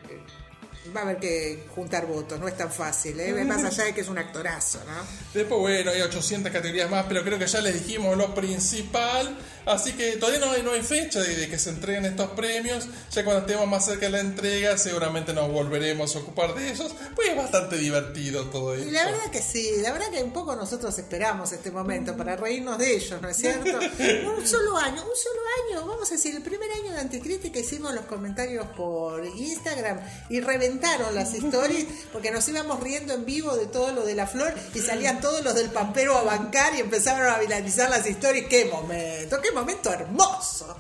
va a haber que juntar votos, no es tan fácil, ¿eh? Más allá de que es un actorazo, ¿no? Después, bueno, hay 800 categorías más, pero creo que ya les dijimos lo principal. Así que todavía no hay, no hay fecha de, de que se entreguen estos premios. Ya cuando estemos más cerca de la entrega, seguramente nos volveremos a ocupar de ellos. Pues es bastante divertido todo esto. Y la verdad que sí, la verdad que un poco nosotros esperamos este momento para reírnos de ellos, ¿no es cierto? *laughs* Un solo año, un solo año, vamos a decir, el primer año de Anticrítica hicimos los comentarios por Instagram y reventamos las stories porque nos íbamos riendo en vivo de todo lo de la flor y salían todos los del pampero a bancar y empezaron a viralizar las stories. ¡Qué momento! ¡Qué momento hermoso!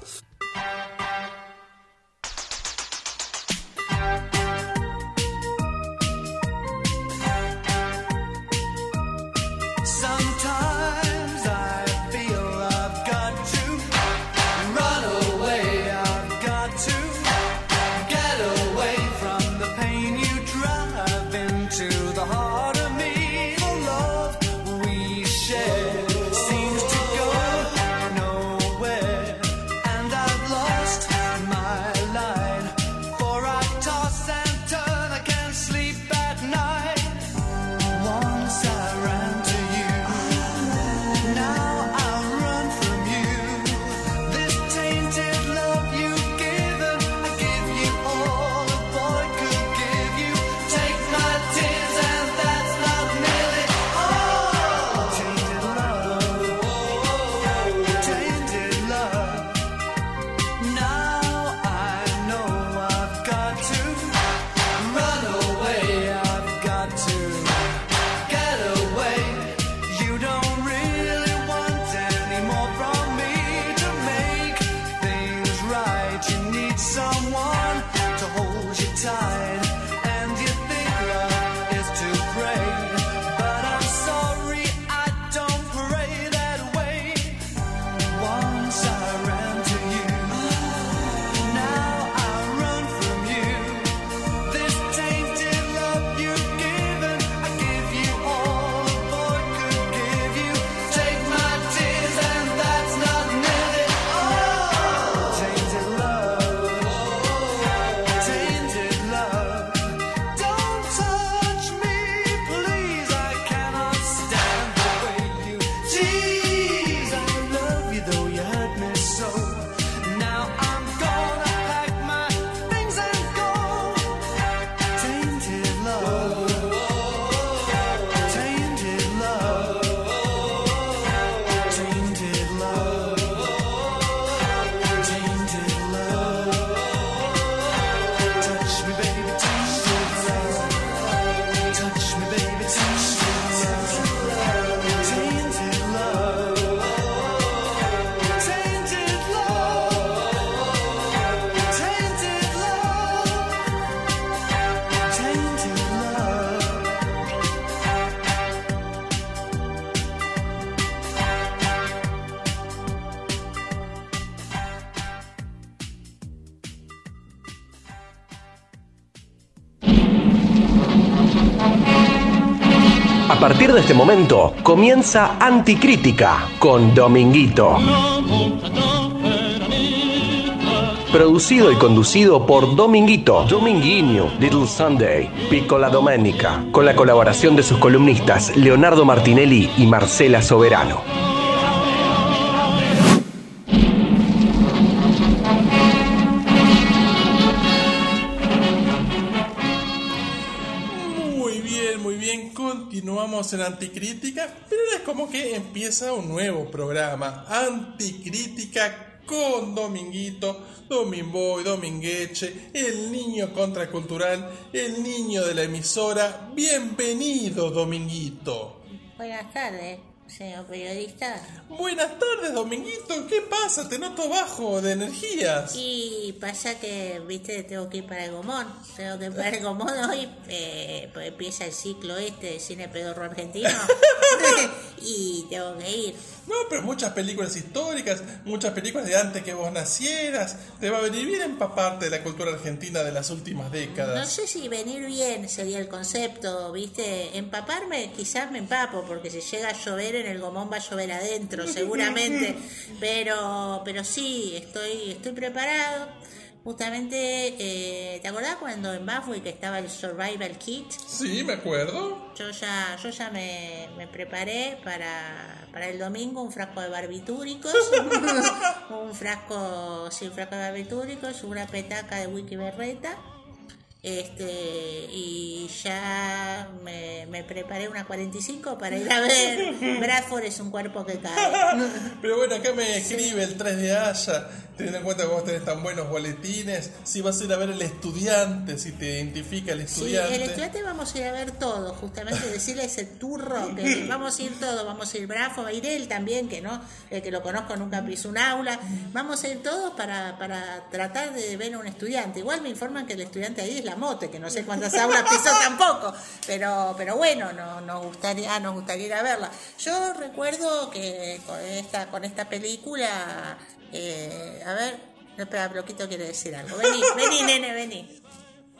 De este momento comienza Anticrítica con Dominguito. Producido y conducido por Dominguito, Dominguinho, Little Sunday, Piccola Domenica, con la colaboración de sus columnistas Leonardo Martinelli y Marcela Soberano. En Anticrítica, pero ahora es como que empieza un nuevo programa. Anticrítica con Dominguito, Dominboy, Domingueche, el niño contracultural, el niño de la emisora. Bienvenido, Dominguito. Buenas tardes, señor periodista. Buenas tardes, Dominguito. ¿Qué pasa? Te noto bajo de energías. Y pasa que, viste, tengo que ir para el Gomón. Tengo que ir para el Gomón *laughs* hoy, eh, pues empieza el ciclo este de cine pedorro argentino. *laughs* *laughs* y tengo que ir. No, pero muchas películas históricas, muchas películas de antes que vos nacieras. Te va a venir bien empaparte de la cultura argentina de las últimas No décadas. sé si venir bien sería el concepto, viste. Empaparme, quizás me empapo, porque si llega a llover en el Gomón va a llover adentro, seguramente. *laughs* Pero, pero sí, estoy, estoy preparado. Justamente, eh, ¿te acordás cuando en Buffy estaba el Survival Kit? Sí, me acuerdo. Yo ya, yo ya me, me preparé para, para el domingo un frasco de barbitúricos, *laughs* un frasco, sí, un frasco de barbitúricos, una petaca de wiki berreta, Este, y ya me, me preparé una 45 para ir a *laughs* ver. Bradford es un cuerpo que cae. *laughs* Pero bueno, acá me escribe el 3 de Haya, teniendo en cuenta que vos tenés tan buenos boletines, si vas a ir a ver el estudiante, si te identifica el Sí, estudiante. el estudiante vamos a ir a ver todo, justamente decirle ese turro que *laughs* vamos a ir todos, vamos a ir Brafo, va a ir él también, que no, el que lo conozco nunca pisó un aula, vamos a ir todos para, para tratar de ver a un estudiante. Igual me informan que el estudiante ahí es la mote, que no sé cuántas aulas pisó *laughs* tampoco, pero, pero bueno, no, nos gustaría, nos gustaría ir a verla. Yo recuerdo que con esta, con esta película, eh, a ver, no, espera, Bloquito quiere decir algo. Vení, vení, nene, vení.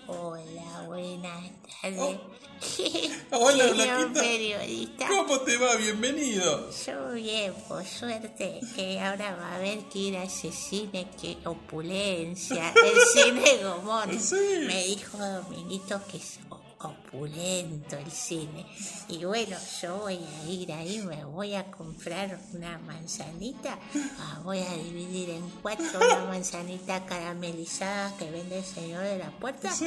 Hola, buenas tardes. *laughs* Hola, Señor Blanquita. periodista. ¿Cómo te va? Bienvenido. Yo bien, por suerte, que ahora va a haber que ir a ese cine, que opulencia, el cine *laughs* Gomón. Sí. Me dijo Dominguito que es opulento el cine. Y bueno, yo voy a ir ahí, me voy a comprar una manzanita, ah, voy a dividir en cuatro una manzanita caramelizada que vende el señor de la puerta Sí.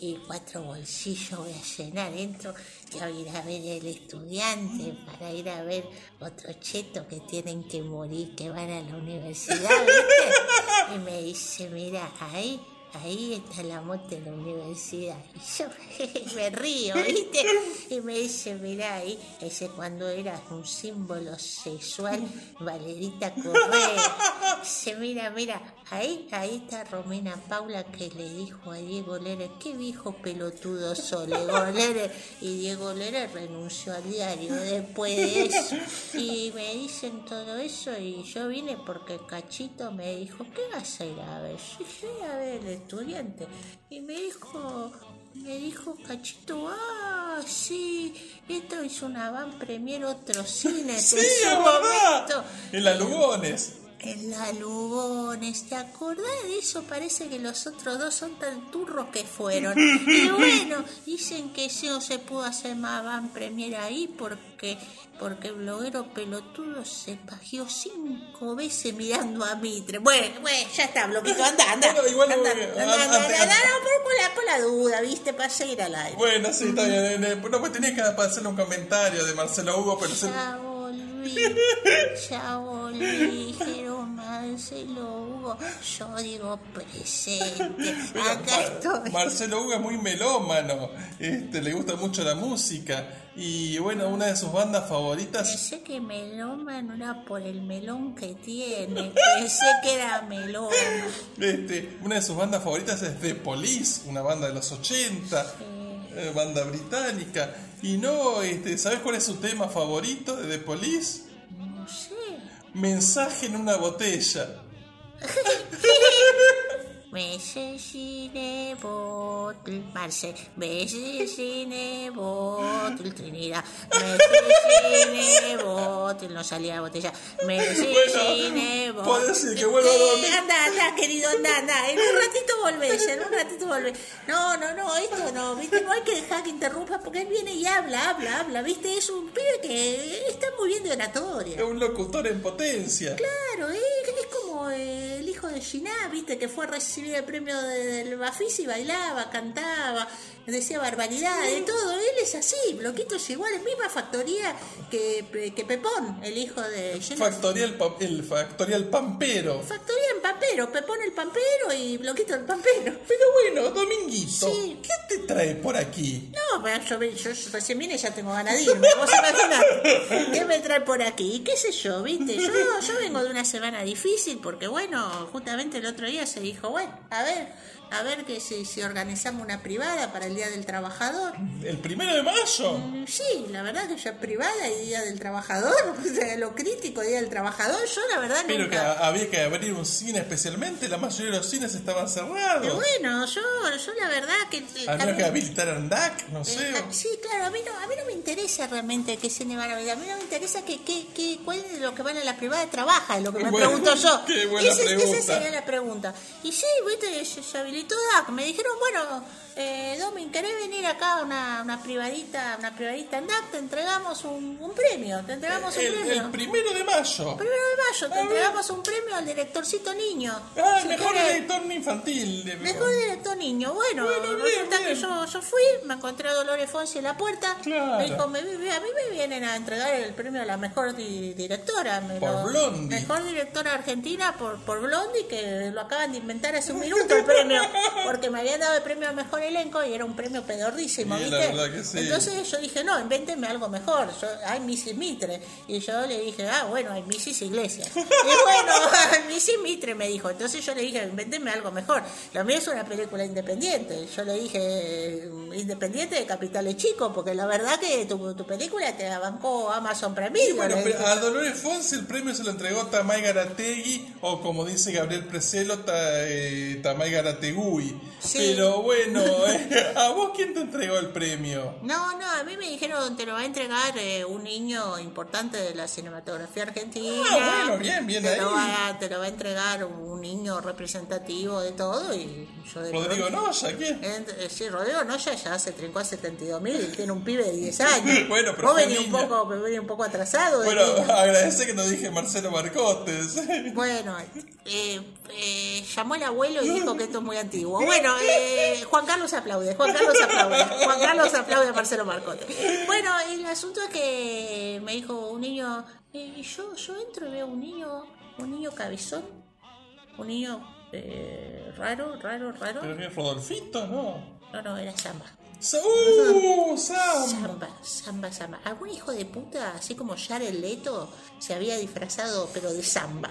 y cuatro bolsillos voy a llenar dentro a ir a ver el estudiante para ir a ver otro cheto que tienen que morir que van a la universidad ¿viste? y me dice mira ahí ahí está la moto de la universidad y yo *laughs* me río ¿viste? y me dice mira ahí ese cuando eras un símbolo sexual Valerita Correa dice mira mira ahí ahí está Romina Paula que le dijo a Diego Lere qué viejo pelotudo sos Diego Lere y Diego Lere renunció al diario después de eso y me dicen todo eso y yo vine porque Cachito me dijo ¿qué vas a ir a ver? Yo fui a ver el estudiante y me dijo me dijo Cachito, ah, sí, esto es una van premier otro cine Sí, es momento. En la Lugones. En la Lugones, ¿te acordás de eso? Parece que los otros dos son tan turros que fueron. *laughs* Y bueno, dicen que sí no se pudo hacer más van premier ahí porque porque el bloguero pelotudo se pajeó cinco veces mirando a Mitre. Bueno, bueno, ya está, bloquito, anda, anda. Bueno, igual anda, no- anda, an- anda, ante- anda, anda, no, por, por la, por la duda, ¿viste? Para seguir al aire. Bueno, sí, está bien. eh, No, pues tenía que hacerle un comentario de Marcelo Hugo, pero Ya dijeron Marcelo Hugo, yo digo presente, *laughs* acá estoy. Marcelo Hugo es muy melómano, este, le gusta mucho la música. Y bueno, una de sus bandas favoritas, Pensé que melón no era por el melón que tiene, pensé que era melón. *laughs* este, una de sus bandas favoritas es The Police, una banda de los 80, eh, banda británica. Y no, este, ¿sabes cuál es su tema favorito de The Police? No sé. Mensaje en una botella. *laughs* Medicine bottle, Marce, medicine bottle, Trinidad, medicine bottle, no salía la botella, Bueno, bottle. puede ser que vuelva a dormir. Eh, Anda, anda, querido, anda, anda, en un ratito volvés, en un ratito volvés. No, no, no, esto no, viste, no hay que dejar que interrumpa porque él viene y habla, habla, habla, viste, es un pibe que está muy bien de oratoria. Es un locutor en potencia. Claro, es, el hijo de Giná, viste, que fue a recibir el premio de- del Bafisi, bailaba, cantaba, decía barbaridades, Mm. todo. Él es así, Bloquito es igual, es misma factoría que, que Pepón, el hijo de Giná. Factorial, pa- el factorial pampero. Factoría en Pampero, Pepón el Pampero y Bloquito el Pampero. Pero bueno, Dominguito, Sí. ¿qué te trae por aquí? No, pero yo, yo, yo recién vine y ya tengo ganas de *laughs* irme. Vos imaginate. ¿Qué me trae por aquí? ¿Qué sé yo, viste? Yo, yo vengo de una semana difícil porque, bueno, justamente el otro día se dijo, bueno, a ver, a ver que si, si organizamos una privada para el Día del Trabajador. ¿El primero de mayo? Mm, Sí, la verdad que ya privada y Día del Trabajador, *laughs* o sea, lo crítico Día del Trabajador, yo la verdad Pero que nunca... había que abrir un cine especialmente, la mayoría de los cines estaban Pero cerrados. bueno, yo, yo la verdad que... eh, Habría también- que habilitar Andac, no sé. Eh, sí, claro, a mí, no, a mí no me interesa realmente qué cine van a ver, a mí no me interesa que, que, que cuál es lo que van a la privada trabaja, es lo que me Bueno, pregunto yo. *laughs* qué buena Ese- pregunta. Esa sería la pregunta. Y sí, viste, se habilita me dijeron, bueno, eh, Domin, ¿querés venir acá a una, una privadita, una privadita en DAC? Te entregamos un, un premio, te entregamos un El, premio. el primero de mayo. Primero de mayo, te A ver. entregamos un premio al directorcito niño. Ah, Si mejor querés. director infantil. de- Mejor director niño. Bueno, Bueno, bien, resulta que bien. yo, yo fui, me encontré a Dolores Fonsi en la puerta. Claro. Me dijo, me, a mí me vienen a entregar el premio a la mejor di- directora. Me Por lo- Blondie. Mejor directora argentina por, por Blondie, que lo acaban de inventar hace un minuto el premio. *laughs* Porque me habían dado el premio al mejor elenco y era un premio pedordísimo, Sí, ¿viste? la verdad que sí. Entonces yo dije, no, invéntenme algo mejor. Yo, hay Mrs. Mitre. Y yo le dije, ah, bueno, hay Mrs. Iglesias. *laughs* Y bueno, *laughs* Mrs. Mitre me dijo. Entonces yo le dije, invéntenme algo mejor. Lo mío es una película independiente. Yo le dije, eh, independiente de Capitales Chico, porque la verdad que tu, tu película te la bancó Amazon Prime Sí, bueno, a Dolores Fonsi el premio se lo entregó Tamay Garategui, o como dice Gabriel Preselo, ta, eh, Tamay Garategui. Sí. Pero bueno, *laughs* eh, ¿a vos quién te entregó el premio? No, no, a mí me dijeron te lo va a entregar eh, un niño importante de la cinematografía argentina. Ah, bueno, bien, bien te ahí. Lo va, te lo va a entregar un niño representativo de todo y yo de Rodrigo Noya, ¿quién? Eh, Sí, Rodrigo Noya ya se trincó a 72 mil y tiene un pibe de 10 años. *laughs* Bueno, pero Vos venís un poco, venís un poco atrasado. Bueno, agradece que no dije Marcelo Marcotes. Bueno, eh, eh, llamó el abuelo y dijo que esto es muy antiguo. *laughs* Bueno, eh, Juan Carlos aplaude, Juan Carlos aplaude, Juan Carlos aplaude a Marcelo Marcote. Bueno, el asunto es que me dijo un niño, eh, yo, yo entro y veo un niño, un niño cabezón, un niño eh, raro, raro, raro. Pero que Rodolfito, ¿no? No, no, era Samba. ¡Uh! Sam! Samba, samba, samba. Algún hijo de puta, así como Jared Leto, se había disfrazado, pero de samba.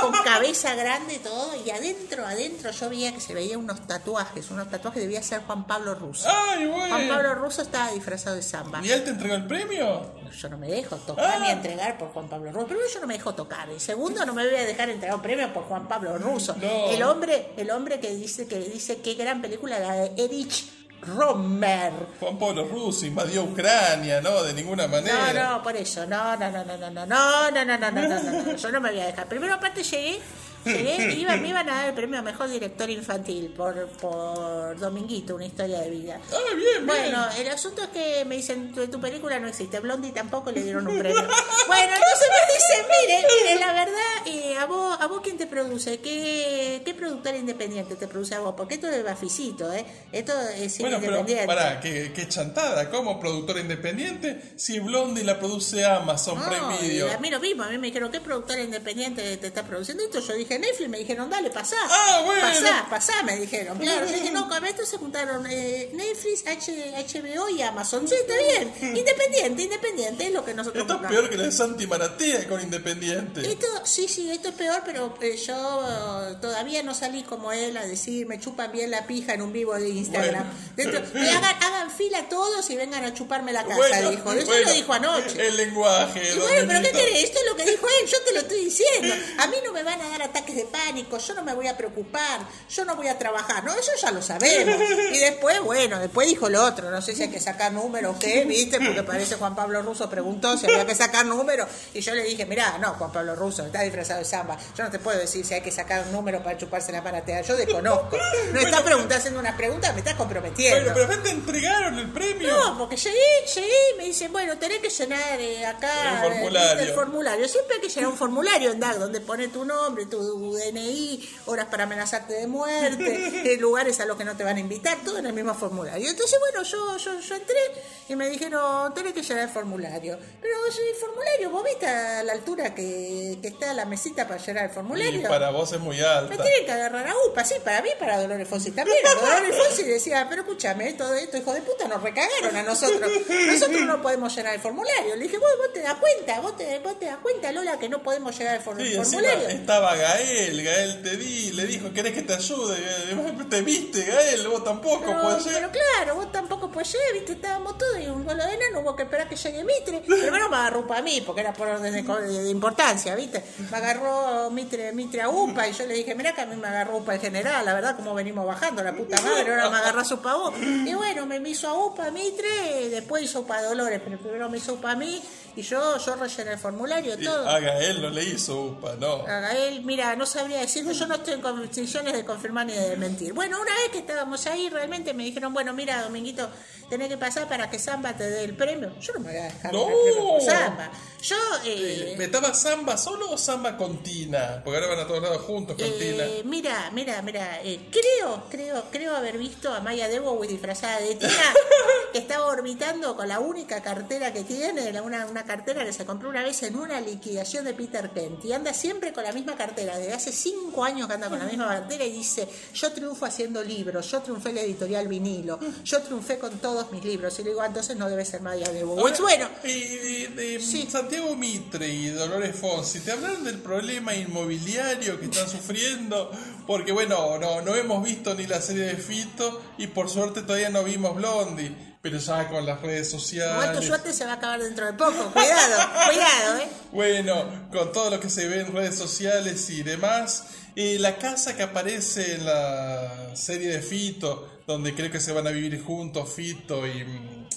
Con *laughs* cabeza grande y todo, y adentro, adentro yo veía que se veía unos tatuajes. Unos tatuajes debía ser Juan Pablo Russo. ¡Ay, Juan bueno! Pablo Russo estaba disfrazado de samba. ¿Y él te entregó el premio? Yo no me dejo tocar Ah. ni entregar por Juan Pablo Russo. Primero, yo no me dejo tocar. Y segundo, no me voy a dejar entregar un premio por Juan Pablo Russo. No. El hombre, el hombre que dice que dice qué gran película la de Erich Romer. Juan Pablo Russo invadió Ucrania, ¿no? De ninguna manera. No, no, por eso, no, no, no, no, no, no, no, no, no, no, no, no, no, no, yo no me voy a dejar. Primero aparte llegué, llegué, iba, me iban a dar el premio a mejor director infantil por, por Dominguito, una historia de vida. Ah, bien, bien. Bueno, el asunto es que me dicen, tu, tu película no existe, Blondie tampoco le dieron un premio. *laughs* Bueno, entonces me dicen, mire, mire, la verdad, eh, a vos, a vos quién te produce, ¿Qué, qué productora independiente te produce a vos, porque esto es Baficito, ¿eh? Esto es cine Bueno, pero independiente. pará, qué, qué chantada. ¿Cómo productora independiente? Si Blondie la produce Amazon No, Prime Video. a mí lo mismo, a mí me dijeron, ¿qué productora independiente te está produciendo esto? Yo dije, Netflix, me dijeron, dale, pasá. Ah, bueno. Pasá, pasá, me dijeron. Claro, yo dije, no, con esto se juntaron eh, Netflix, H, HBO y Amazon. Sí, está bien. *laughs* Independiente, independiente, es lo que nosotros Esto es buscamos. peor que la de Santi Maratea con Independiente. Esto, sí, sí, esto es peor, pero eh, yo eh, todavía no salí como él a decir, me chupan bien la pija en un vivo de Instagram. Dentro- que *laughs* hagan, hagan fila todos y vengan a chuparme la casa, Bueno, dijo. Eso bueno, lo dijo anoche. El lenguaje. Y bueno, pero ¿qué querés? Esto es lo que dijo él, yo te lo estoy diciendo. A mí no me van a dar ataques de pánico, yo no me voy a preocupar, yo no voy a trabajar. No, eso ya lo sabemos. *laughs* Y después, bueno, después dijo lo otro, no sé si hay que sacar números qué, ¿viste? Porque parece Juan Pablo Russo preguntó si había que sacar números. Y yo le dije, mirá, no, Juan Pablo Russo, está disfrazado de samba. Yo no te puedo decir si hay que sacar un número para chuparse la maratea. Yo desconozco. No estás preguntando, haciendo unas preguntas, me estás comprometiendo. Bueno, pero te entregaron el premio. No, porque llegué, llegué y me dicen, bueno, tenés que llenar eh, acá El formulario. eh, el formulario. Siempre hay que llenar un formulario en DAC donde pone tu nombre, tu DNI, horas para amenazarte de muerte, *laughs* eh, lugares a los que no te van a invitar, todo en el mismo formulario. Entonces, bueno, yo, yo, yo entré y me dijeron, tenés que llenar el formulario. Pero el formulario, ¿vos viste a la altura que, que está la mesita para llenar el Y formulario? para vos es muy Me alta. tienen que agarrar a UPA, sí, para mí, para Dolores Fonsi también. Dolores Fonsi decía, pero escúchame, todo esto, hijo de puta, nos recagaron a nosotros. Nosotros no podemos llenar el formulario. Le dije, vos, vos te das cuenta, vos te, vos te das cuenta, Lola, que no podemos llenar el for- Sí, formulario. estaba Gael, Gael te di, le dijo, ¿querés que te ayude? Te viste, Gael, vos tampoco, Pero, ser. pero claro, vos tampoco pues llegar, viste, estábamos todos y un golo de enano, hubo que esperar que llegue Mitre. *laughs* Primero me agarró a mí, porque era por orden de, de importancia, viste. Me agarró Mitre, Mitre a UPA y yo le dije, mirá que a mí me agarró UPA el general, la verdad, como venimos bajando, la puta madre, ahora me agarrás UPA a vos. Y bueno, me hizo a UPA Mitre, después hizo UPA Dolores, pero primero me hizo UPA a mí y yo, yo rellené el formulario, Y todo. Haga él, no le hizo UPA, no. A Gael, mira, no sabría decirlo, yo no estoy en condiciones de confirmar ni de mentir. Bueno, una vez que estábamos ahí, realmente me dijeron, bueno, mira, Dominguito, tenés que pasar para que Samba te dé el premio. Yo no me voy a dejar No. por Samba. Yo, eh, ¿Me estaba Samba solo o Samba con Tina? Porque ahora van a todos lados juntos con Tina. eh, mira, mira, mira, eh, creo, creo, creo haber visto a Maya Debo disfrazada de Tina, *laughs* que estaba orbitando con la única cartera que tiene, una, una cartera que se compró una vez en una liquidación de Peter Kent, y anda siempre con la misma cartera, desde hace cinco años que anda con la misma cartera y dice, yo triunfo haciendo libros, yo triunfé en la editorial vinilo, yo triunfé con todos mis libros, y le digo, "Ah, entonces no debe ser Maya. Ahora, bueno, y, y- de- Sí. Santiago Mitre y Dolores Fonsi, ¿te hablaron del problema inmobiliario que están sufriendo? Porque bueno, no, no hemos visto ni la serie de Fito y por suerte todavía no vimos Blondie, pero ya con las redes igual tu sociales. suerte se va a acabar dentro de poco, cuidado, *laughs* cuidado, eh. Bueno, con todo lo que se ve en redes sociales y demás, eh, la casa que aparece en la serie de Fito, donde creo que se van a vivir juntos Fito y, mm,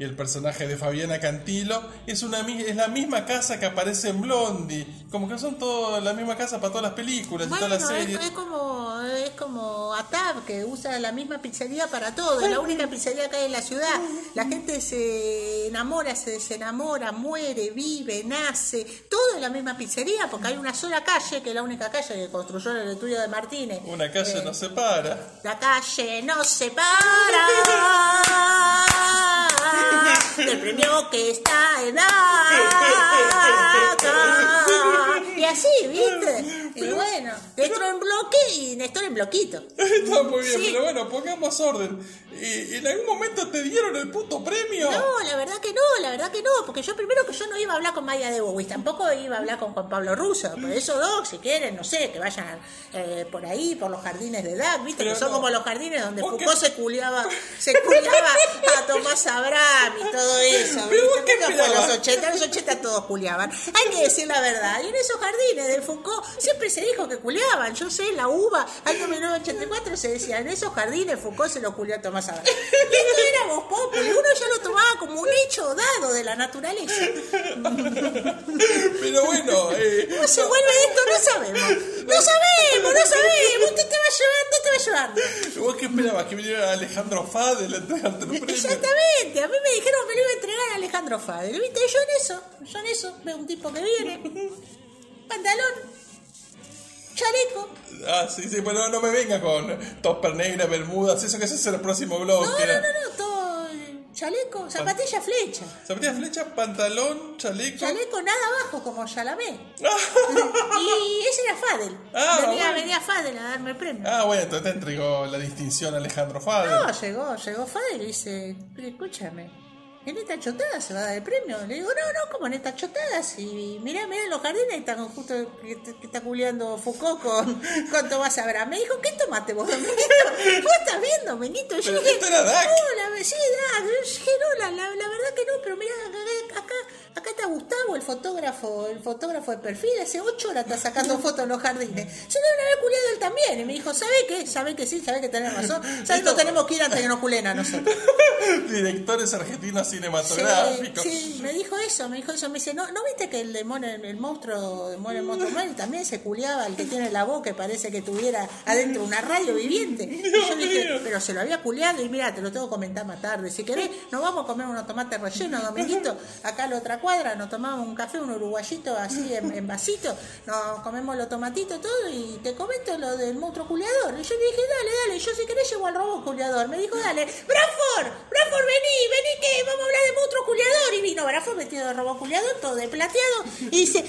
y el personaje de Fabiana Cantilo, es, una, es la misma casa que aparece en Blondie. Como que son todas la misma casa para todas las películas y todas las es, series. es como es como Atab que usa la misma pizzería para todo, es la única pizzería que hay en la ciudad. La gente se enamora, se desenamora, muere, vive, nace, todo en la misma pizzería porque hay una sola calle que es la única calle que construyó el estudio de Martínez. Una calle Eh, no se para. La calle no se para *laughs* del premio que está en acá. Y así, ¿viste? Y bueno, Néstor en bloque y Néstor en bloquito. *laughs* Está muy bien, Sí. pero bueno, pongamos orden. Eh, ¿En algún momento te dieron el puto premio? No, la verdad que no, la verdad que no, porque yo primero que yo no iba a hablar con Maya de Bowie, tampoco iba a hablar con Juan Pablo Russo, por eso dos, si quieren, no sé, que vayan eh, por ahí, por los jardines de edad, viste, Pero que son como los jardines donde ¿Vos qué- Foucault se culiaba, *laughs* se culiaba a Tomás Abraham y todo eso, Pero vos qué fue los 80, en los 80 todos culiaban, hay que decir la verdad, y en esos jardines de Foucault siempre se dijo que culiaban, yo sé, la uva, año 1984 se decía, en esos jardines Foucault se lo culió a Tomás Abraham. Y esto era vos populi, uno ya lo tomaba como un hecho dado de la naturaleza. Pero bueno, eh, ¿Cómo se vuelve esto? No sabemos. No sabemos, no sabemos. Usted te va llevando, te va llevando. ¿vos qué esperabas? ¿Que viniera Alejandro Fadel a entregarte el premio? Exactamente. A mí me dijeron que me lo iba a entregar a Alejandro Fadel. ¿Viste? Yo en eso, yo en eso. Veo un tipo que viene. Pantalón. Chaleco. Ah, sí, sí, bueno, no me venga con topper negra, bermudas, eso que eso es el próximo blog. No, no, no, no. Todo chaleco. Zapatilla flecha. Zapatilla flecha, pantalón, chaleco. Chaleco nada abajo como Yalamé. *laughs* y ese era Fadel. Ah, venía, bueno. venía Fadel a darme el premio. Ah, bueno, entonces te entregó la distinción a Alejandro Fadel. No, llegó, llegó Fadel y dice, "Pero escúchame, en esta chotada se va a dar el premio. Le digo, no, no, como en estas chotadas. Y mirá, mirá los jardines están justo que, que está culiando Foucault con, *laughs* con Tomás Abraham. Me dijo, ¿qué tomaste vos, Dominguito? ¿Vos estás viendo, Dominguito? Yo Pero dije, esto era Dak. no, la, sí. Yo dije, no, la, la, la verdad que no, pero mirá, acá, acá, está Gustavo, el fotógrafo, el fotógrafo de perfil. Hace ocho horas está sacando *laughs* fotos en los jardines. Se deben haber culiado él también. Y me dijo, ¿sabe qué? ¿Sabe que sí? ¿Sabe que tenés razón? *laughs* ¿Sabe que no tenemos que ir antes que nos culen a nosotros? Directores argentinos Sí, cinematográficos. sí, me dijo eso, me dijo eso, me dice, ¿no, ¿no viste que el demonio, el monstruo, demonio, el monstruo mal, también se culiaba el que tiene la boca que parece que tuviera adentro una radio viviente? *laughs* Y yo dije, pero se lo había culiado y mira, te lo tengo que comentar más tarde, si querés, nos vamos a comer unos tomates rellenos, Dominguito, acá a la otra cuadra, nos tomamos un café, un uruguayito así en, en vasito, nos comemos los tomatitos todo y te comento lo del monstruo culiador. Y yo le dije, dale, dale, yo si querés llevo al robot culiador. Me dijo, dale, Bradford, Bradford, vení, vení que vamos a hablar de monstruo culiador. Y vino Bradford vestido de robot culiador, todo de plateado, y dice,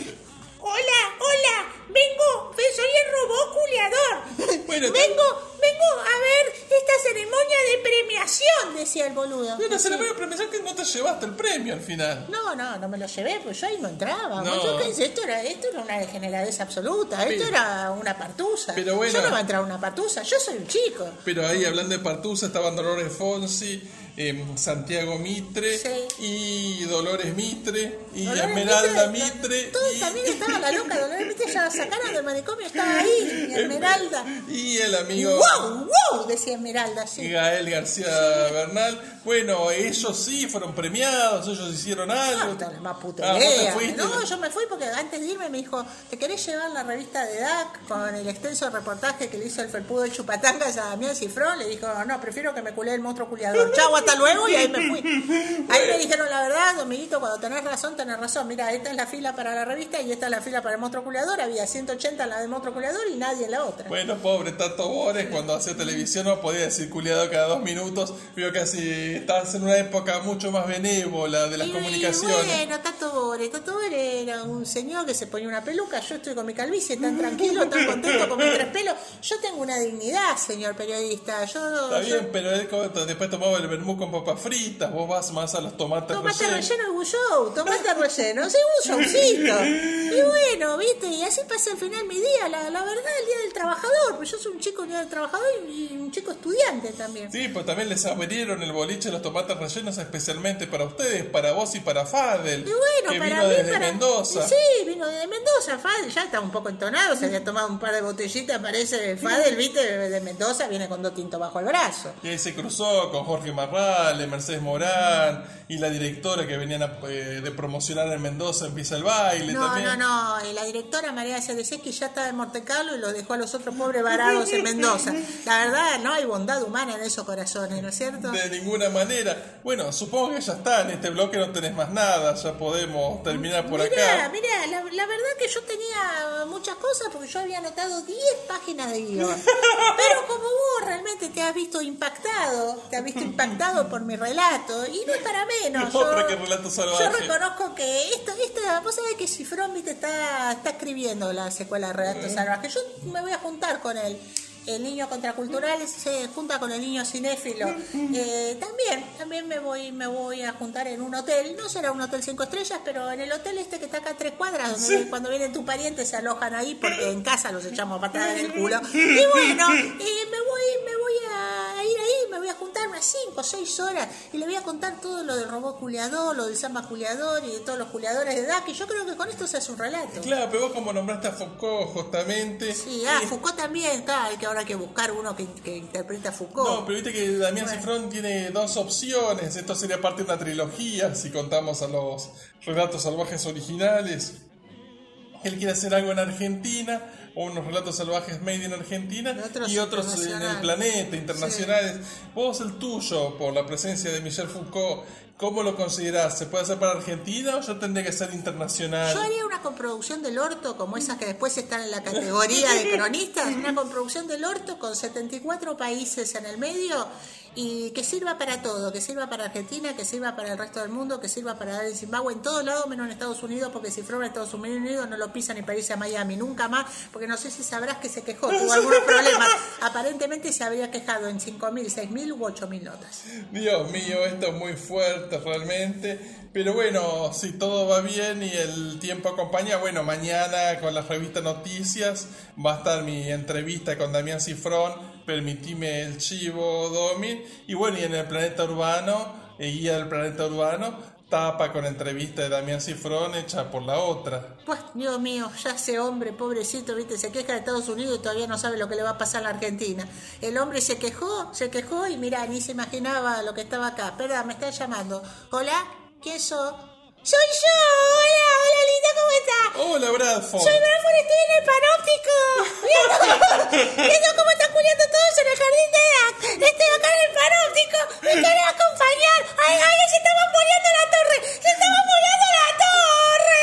hola, hola, vengo, soy el robot culiador. *laughs* Bueno, vengo, vengo a ver esta ceremonia de premiación, decía el boludo. Una ceremonia de premiación que no te llevaste el premio al final. No, no, no me lo llevé, pues yo ahí no entraba. No. Yo esto era, esto era una degeneradez absoluta, esto era una partusa. pero bueno. Yo no voy a entrar a una partusa, yo soy un chico. Pero ahí hablando de Partusa estaban Dolores Fonsi, em, Santiago Mitre Sí. y Dolores Mitre y Dolores Esmeralda Mitre, Mitre. Todo y- también estaba la loca, Dolores Mitre ya la sacaron del manicomio, estaba ahí, y *laughs* Esmeralda. Y el amigo ¡Wow! ¡Wow! Decía Esmeralda, sí. Gael García Bernal. Bueno, ellos sí fueron premiados, ellos hicieron No, algo. la más puta Ah, idea. No, yo me fui porque antes de irme me dijo, ¿te querés llevar la revista de DAC con el extenso reportaje que le hizo el felpudo de Chupatangas a Damián Cifrón? Le dijo, no, prefiero que me culé el monstruo culiador. *laughs* Chau, hasta luego, y ahí me fui. *laughs* Ahí me dijeron la verdad, Dominguito, cuando tenés razón, tenés razón. Mira, esta es la fila para la revista y esta es la fila para el monstruo culiador. Había 180 en la del monstruo culiador y nadie en la otra. Bueno, pobre Tato Bores, cuando hacía televisión no podía decir culiado cada dos minutos. Vio que así estabas en una época mucho más benévola de las Y- comunicaciones. Bueno, Tato Bore, Tato Bore era un señor que se ponía una peluca, yo estoy con mi calvicie tan *laughs* tranquilo, tan contento con mis tres pelos. Yo tengo una dignidad, señor periodista. Yo, Está yo- bien, pero él después tomaba el vermú con papas fritas, vos vas más a los tomates Tomate rellenos. relleno y bullou, tomate relleno, sí, un showcito. Y bueno, viste, y así pasé al final mi día, la, la verdad, el día del trabajador, pues yo soy un chico día del trabajador y un chico estudiante también. Sí, pues también les abrieron el boliche los tomates rellenos especialmente para ustedes, para vos y para Fadel, Y bueno, que para vino mí, desde para- Mendoza. Sí, vino desde Mendoza, Fadel, ya está un poco entonado, se había tomado un par de botellitas, parece Fadel, viste, de Mendoza, viene con dos tintos bajo el brazo. Y ahí se cruzó con Jorge Mercedes Morán y la directora que venían a, eh, de promocionar en Mendoza empieza el baile No, también. no, no, la directora María Cedeseski ya estaba en Montecarlo y lo dejó a los otros pobres varados en Mendoza. La verdad, no hay bondad humana en esos corazones, ¿no es cierto? De ninguna manera. Bueno, supongo que ya está, en este bloque no tenés más nada, ya podemos terminar por Mirá, acá. mirá, la, la verdad que yo tenía muchas cosas porque yo había anotado 10 páginas de guion. *laughs* Pero como vos realmente te has visto impactado, te has visto impactado por mi relato, y no es para menos. *laughs* Otra yo- que relato salvaje. Yo reconozco que esto, esta, vos sabés que Cifrón viste, está, está escribiendo la secuela de Relato Salvaje. Yo me voy a juntar con él. El niño contracultural se junta con el niño cinéfilo. Eh, también, también me voy, me voy a juntar en un hotel. No será un hotel cinco estrellas, pero en el hotel este que está acá a tres cuadras, donde cuando vienen tus parientes se alojan ahí porque en casa los echamos a patadas en el culo. *laughs* Y bueno, eh, me voy, me voy a ir me voy a juntar unas cinco o seis horas y le voy a contar todo lo del robot culiador, lo del samba culiador y de todos los culiadores de DAC. Y yo creo que con esto se hace un relato. Claro, pero vos como nombraste a Foucault justamente. Sí, ah, eh, Foucault también, claro, que ahora hay que buscar uno que, que interprete a Foucault. No, pero viste que Damián Cifrón tiene dos opciones. Esto sería parte de una trilogía si contamos a los relatos salvajes originales. Él quiere hacer algo en Argentina, o unos relatos salvajes made in Argentina, Y otros y otros en el planeta, internacionales. Vos el tuyo, por la presencia de Michel Foucault, ¿cómo lo considerás? ¿Se puede hacer para Argentina o yo tendría que ser internacional? Yo haría una comproducción del orto, como esas que después están en la categoría de *laughs* cronistas, una comproducción del orto con 74 países en el medio y que sirva para todo, que sirva para Argentina, que sirva para el resto del mundo, que sirva para dar en Zimbabue, en todos lados menos en Estados Unidos, porque si fuera en Estados Unidos no lo pisan ni para irse a Miami, nunca más, porque no sé si sabrás que se quejó, tuvo algunos *laughs* problemas. Aparentemente se habría quejado en 5.000, 6.000 u 8.000 notas. Dios mío, esto es muy fuerte realmente. Pero bueno, si todo va bien y el tiempo acompaña, bueno, mañana con la revista Noticias va a estar mi entrevista con Damián Cifrón. Permitime el chivo, Domin. Y bueno, y en el planeta urbano, eh, guía del planeta urbano, tapa con entrevista de Damián Cifrón hecha por la otra. Pues, Dios mío, ya ese hombre, pobrecito, viste, se queja de Estados Unidos y todavía no sabe lo que le va a pasar a la Argentina. El hombre se quejó, se quejó y mira, ni se imaginaba lo que estaba acá. Espera, me está llamando. Hola, ¿quién sos? Soy yo, hola, hola linda, ¿cómo estás? Hola, Bradford. Soy Bradford, estoy en el panóptico. Viendo, viendo *laughs* cómo están culiando todos en el jardín de Dak. Estoy acá en el panóptico. ¿Me querés acompañar? Ay, ay, se estaba muriendo la torre. Se estaba muriendo la torre.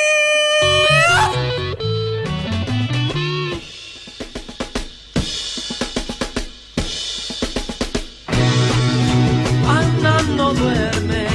Ana no duerme,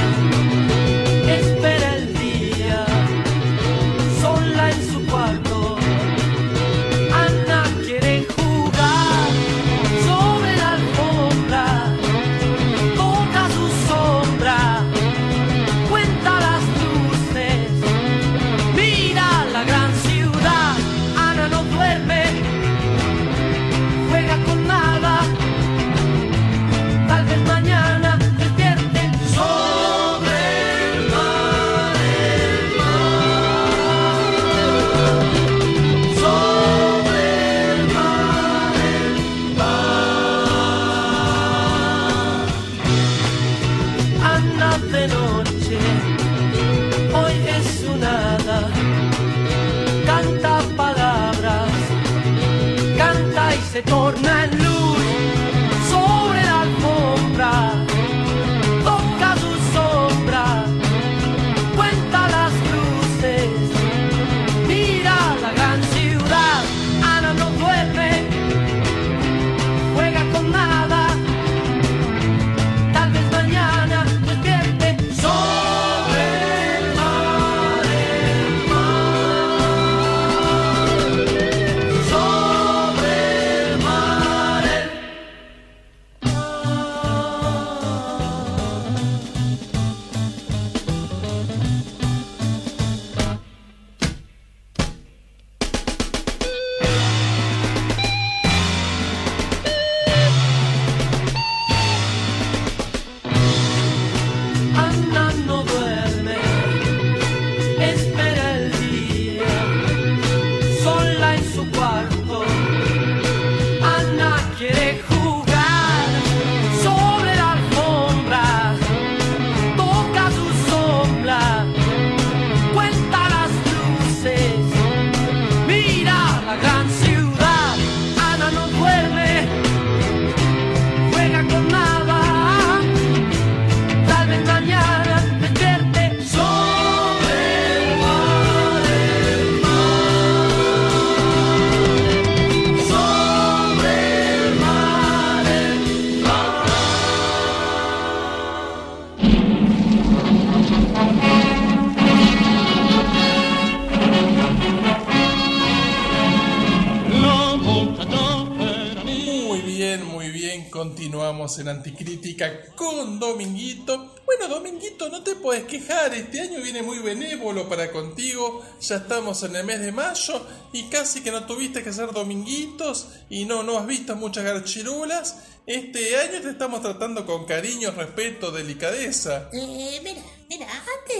para contigo. Ya estamos en el mes de mayo y casi que no tuviste que hacer dominguitos y no, no has visto muchas garchirulas. Este año te estamos tratando con cariño, respeto, delicadeza. Eh,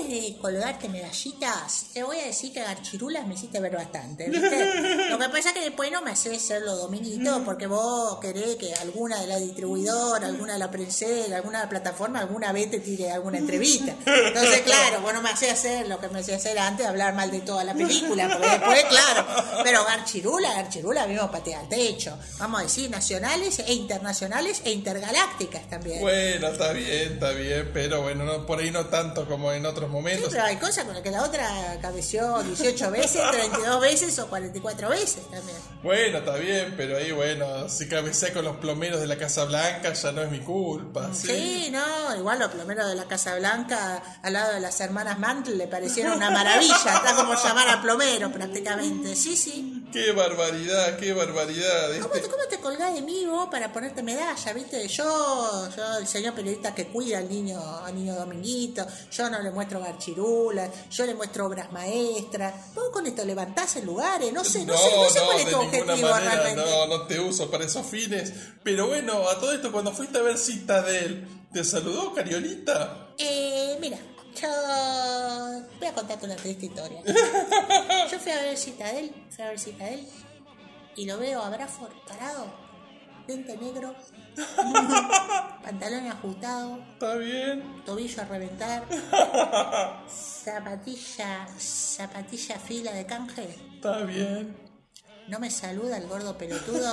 antes de colgarte medallitas, te voy a decir que garchirulas me hiciste ver bastante, ¿viste? *laughs* Lo que pasa es que después no me haces hacerlo dominguito porque vos querés que alguna de la distribuidora, alguna de la prensa, alguna de la plataforma, alguna vez te tire alguna entrevista. Entonces, claro, vos no me hacés hacer lo que me hacía hacer antes, hablar mal de toda la película, porque después, claro, pero garchirula, garchirula, mismo patea al techo. Vamos a decir, nacionales e internacionales e intergalácticas también. Bueno, está bien, está bien, pero bueno, no, por ahí no tanto como en otros Sí, momentos. pero hay cosas con las que la otra cabeció 18 veces, *laughs* 32 veces o 44 veces también. Bueno, está bien, pero ahí, bueno, si cabecea con los plomeros de la Casa Blanca ya no es mi culpa, ¿sí? Sí, no, igual los plomeros de la Casa Blanca al lado de las hermanas Mantle le parecieron una maravilla, está como llamar a plomero prácticamente, sí, sí. ¡Qué barbaridad, qué barbaridad! ¿Cómo Este- te, cómo te colgás de mí vos para ponerte medalla, viste? Yo, yo, el señor periodista que cuida al niño, al niño Dominguito, yo no le muestro garchirulas, yo le muestro obras maestras. Vos con esto levantás en lugares, no sé, no, sé, no sé cuál es tu objetivo manera, realmente. no, no te uso para esos fines. Pero bueno, a todo esto, cuando fuiste a ver Citadel, ¿te saludó Cariolita? Eh, mira, yo voy a contarte una triste historia. *laughs* Yo fui a ver Citadel, fui a ver Citadel, y lo veo a Braford parado, lente negro, *laughs* pantalón ajustado, ¿Está bien? tobillo a reventar, *laughs* zapatilla, zapatilla fila de canje. ¿Está bien? No me saluda el gordo pelotudo.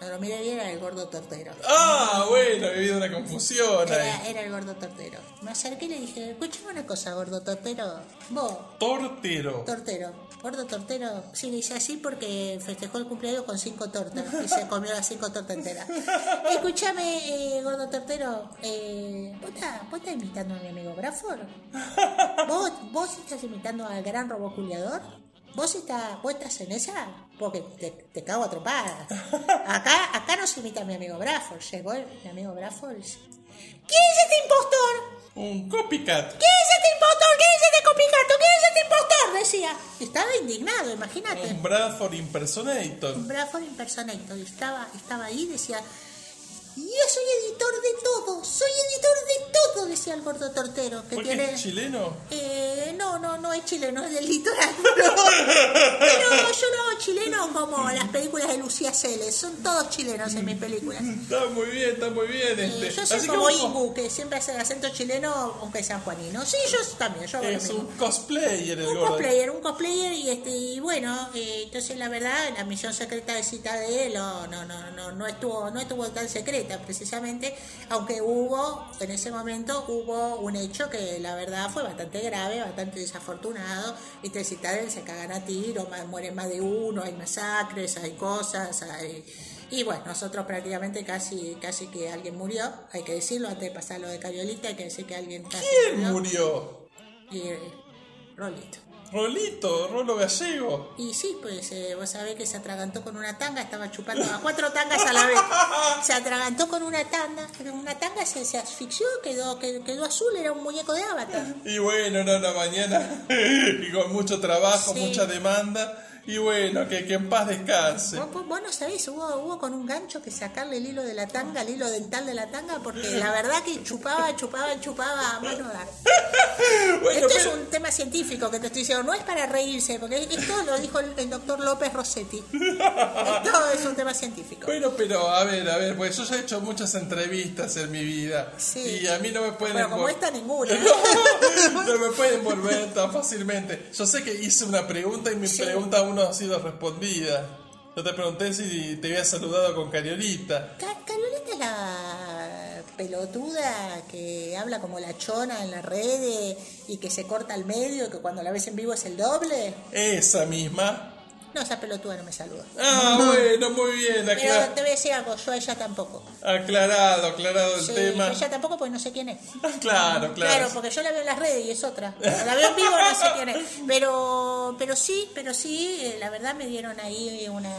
Lo miré bien, era el gordo tortero. Ah, bueno, he habido una confusión Era, ahí. era el gordo tortero. Me acerqué y le dije, escúchame una cosa, gordo tortero. Vos, Tortero. tortero, gordo tortero. Sí, le hice así porque festejó el cumpleaños con cinco tortas y se comió las cinco tortas enteras. *laughs* Escúchame, eh, gordo tortero, eh, ¿vos, estás, ¿vos estás imitando a mi amigo Bradford? *laughs* ¿Vos, ¿Vos estás imitando al gran robot culiador? ¿Vos estás, ¿Vos estás en esa? Porque te, te cago a trompadas. *laughs* Acá, acá no se imita mi amigo Bradford. Llegó el- mi amigo Bradford ¿Quién es este impostor? Un copycat. ¿Quién es este impostor? ¿Quién es este copicato? ¿Quién es este impostor? Decía. Estaba indignado, imagínate. Un Bradford impersonator. Un Bradford impersonator. Estaba, estaba ahí y decía, yo soy editor de todo, soy editor de todo, decía el gordo tortero. Que ¿Por qué tiene... es chileno? Eh, no, no, no es chileno, es del litoral. *laughs* Pero yo no hago chileno como las películas de Lucía Celes, son todos chilenos en mis películas. Está muy bien, está muy bien. Eh, Este. yo soy Así que como vos Ingu, que siempre hace el acento chileno, aunque sea juanino. Sí, yo también, yo hago lo es mismo. un cosplayer el Un gordo. cosplayer, un cosplayer y este y bueno, eh, entonces la verdad la misión secreta de Citadel no, no, no, no, no estuvo, no estuvo tan secreta precisamente, aunque hubo, en ese momento hubo un hecho que la verdad fue bastante grave, bastante desafortunado, y en Citadel se cagan a tiro, mueren más de uno, hay masacres, hay cosas, hay y bueno, nosotros prácticamente casi, casi que alguien murió, hay que decirlo, antes de pasar lo de Cariolita, hay que decir que alguien casi ¿Quién murió? Y, eh, Rolito. Rolito, Rolo Gallego. Y sí, pues eh, vos sabés que se atragantó con una tanga, estaba chupando a cuatro tangas a la vez. *laughs* Se atragantó con una tanga, pero una tanga se, se asfixió, quedó, quedó, quedó azul, era un muñeco de avatar. Y bueno, no, no, mañana. *laughs* y con mucho trabajo, Sí. mucha demanda. Y bueno, que, que en paz descanse. Vos, vos- no sabés, hubo, hubo con un gancho que sacarle el hilo de la tanga, el hilo dental de la tanga, porque la verdad que chupaba, chupaba, chupaba a mano dar. Bueno, Esto es un tema científico que te estoy diciendo, no es para reírse, porque esto lo dijo el, el doctor López Rossetti. Esto es un tema científico. Bueno, pero a ver, a ver, pues yo ya he hecho muchas entrevistas en mi vida. Sí. Y a mí no me pueden. Pero como esta, ninguna. *laughs* no me pueden envolver tan fácilmente. Yo sé que hice una pregunta y mi Sí. pregunta aún no ha sido respondida. Yo te pregunté si te había saludado con Cariolita. Ca- Carolita es la pelotuda que habla como la chona en las redes y que se corta al medio y que cuando la ves en vivo es el doble. Esa misma. No, esa pelotuda no me saluda. Ah, bueno, muy bien. Pero acla- te voy a decir algo, yo a ella tampoco. aclarado, aclarado el Sí, tema. ella tampoco porque no sé quién es. *laughs* Claro, claro. Claro, porque yo la veo en las redes y es otra. La veo en vivo no sé quién es. Pero, pero sí, pero sí, eh, la verdad me dieron ahí una,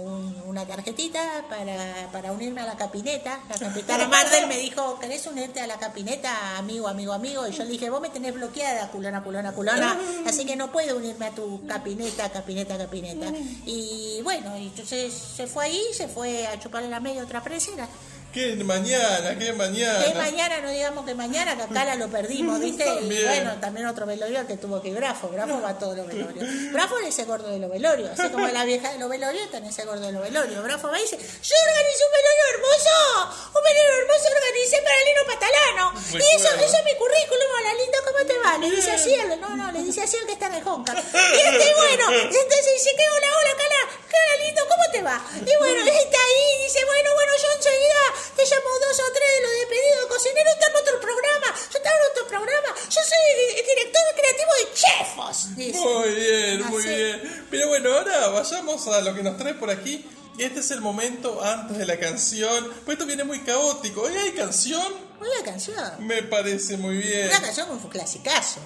un- una tarjetita para, para unirme a la capineta. La *laughs* capitana Mardel me dijo, ¿querés unirte a la capineta, amigo, amigo, amigo? Y yo le dije, vos me tenés bloqueada, culona, culona, culona. Así que no puedo unirme a tu capineta, capineta, capineta. Y bueno, entonces se fue ahí, se fue a chuparle la media otra presera. ¿Qué mañana? ¿Qué mañana? Que mañana, no digamos que mañana, que acá la lo perdimos, *laughs* ¿viste? Y También. bueno, también otro velorio que tuvo que ir Grafo. Grafo va a todos los velorios. *laughs* Grafo es ese gordo de los velorios. Así como la vieja de los velorios, también ese gordo de los velorios. Grafo va y dice: Yo organizé un velorio hermoso. Un velorio hermoso organicé para Lino Patalano. Y eso, eso es mi currículum. Hola, lindo, ¿cómo te va? Le dice así, él, no, no, le dice así el que está en el Honka. Y este, bueno, y entonces dice: ¿Qué hola, hola, Cala? ¿Qué hola, lindo? ¿Cómo te va? Y bueno, está ahí y dice: Bueno, bueno, yo enseguida te llamo dos o tres de los despedidos cocineros. Está en otro programa. Yo estaba en otro programa. Yo soy el, director creativo de Chefos. Dice. Muy bien, muy Así. bien. Pero bueno, ahora vayamos a lo que nos trae por aquí. Este es el momento antes de la canción. Pues esto viene muy caótico. ¿Hoy hay canción? Una canción. Me parece muy bien. Una canción con un clasicazo.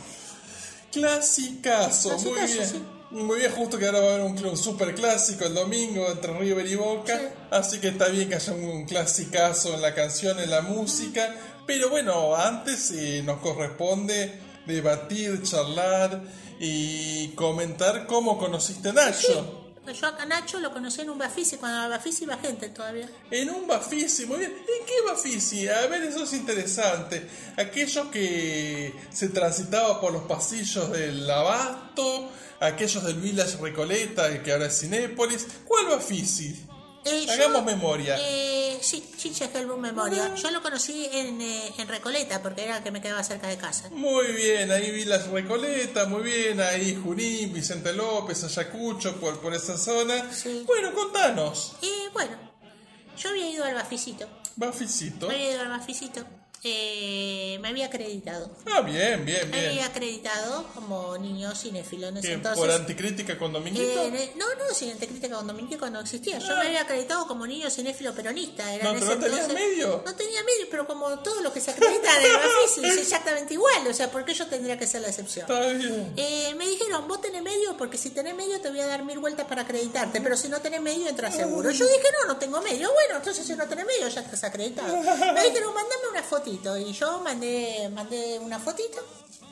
Clasicazo, muy bien. sí. Muy bien, justo que ahora va a haber un, un super clásico el domingo entre River y Boca. Sí. Así que está bien que haya un clasicazo en la canción, en la música. Pero bueno, antes eh, nos corresponde debatir, charlar y comentar cómo conociste a Nacho. Yo a Nacho lo conocí en un Bafisi, cuando en Bafisi iba gente todavía. En un Bafisi, muy bien. ¿En qué Bafisi? A ver, eso es interesante. Aquellos que se transitaba por los pasillos del Abasto, aquellos del Village Recoleta, que ahora es Cinépolis. ¿Cuál Bafisi? Eh, yo- Hagamos memoria. Eh, sí, Chicha Helbun Memoria. Yo lo conocí en, eh, en Recoleta, porque era el que me quedaba cerca de casa. Muy bien, ahí Village Recoleta, muy bien, ahí Junín, Vicente López, Ayacucho, por, por esa zona. Sí. Bueno, contanos, Y bueno, yo había ido al. Bafisito. Me había ido al Bafisito. Eh, me había acreditado. Ah, bien, bien, Me había bien. acreditado como niño cinéfilo en ese ¿Qué, entonces. ¿Por anticrítica con Dominguito? Eh, no, no, sin crítica con Dominique no existía. Yo me había acreditado como niño cinéfilo peronista. Era No, en pero ese no tenías entonces- medio. No tenía medio, pero como todo lo que se acredita de Bafisi *laughs* es exactamente igual. O sea, ¿por qué yo tendría que ser la excepción? Está bien. Eh, me dijeron, vos tenés medio, porque si tenés medio te voy a dar mil vueltas para acreditarte, pero si no tenés medio entras seguro. Yo dije, no, no tengo medio. Bueno, entonces si no tenés medio ya estás acreditado. Me dijeron, mandame una fotito. Y yo mandé, mandé una fotito,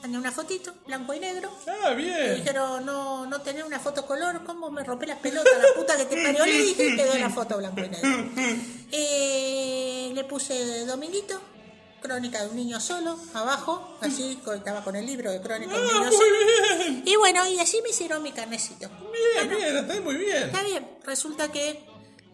mandé una fotito, blanco y negro. Ah, bien. dijeron, no, no tener una foto color, ¿cómo me rompe las pelotas? La puta que te parió, le dije y quedó la foto blanco y negro. *laughs* Eh, le puse Dominguito, Crónica de un niño solo, abajo, así, estaba con el libro de Crónica de un Ah, niño solo. bien. Y bueno, y así me hicieron mi carnecito. Bien, bien, está muy bien. Está bien, resulta que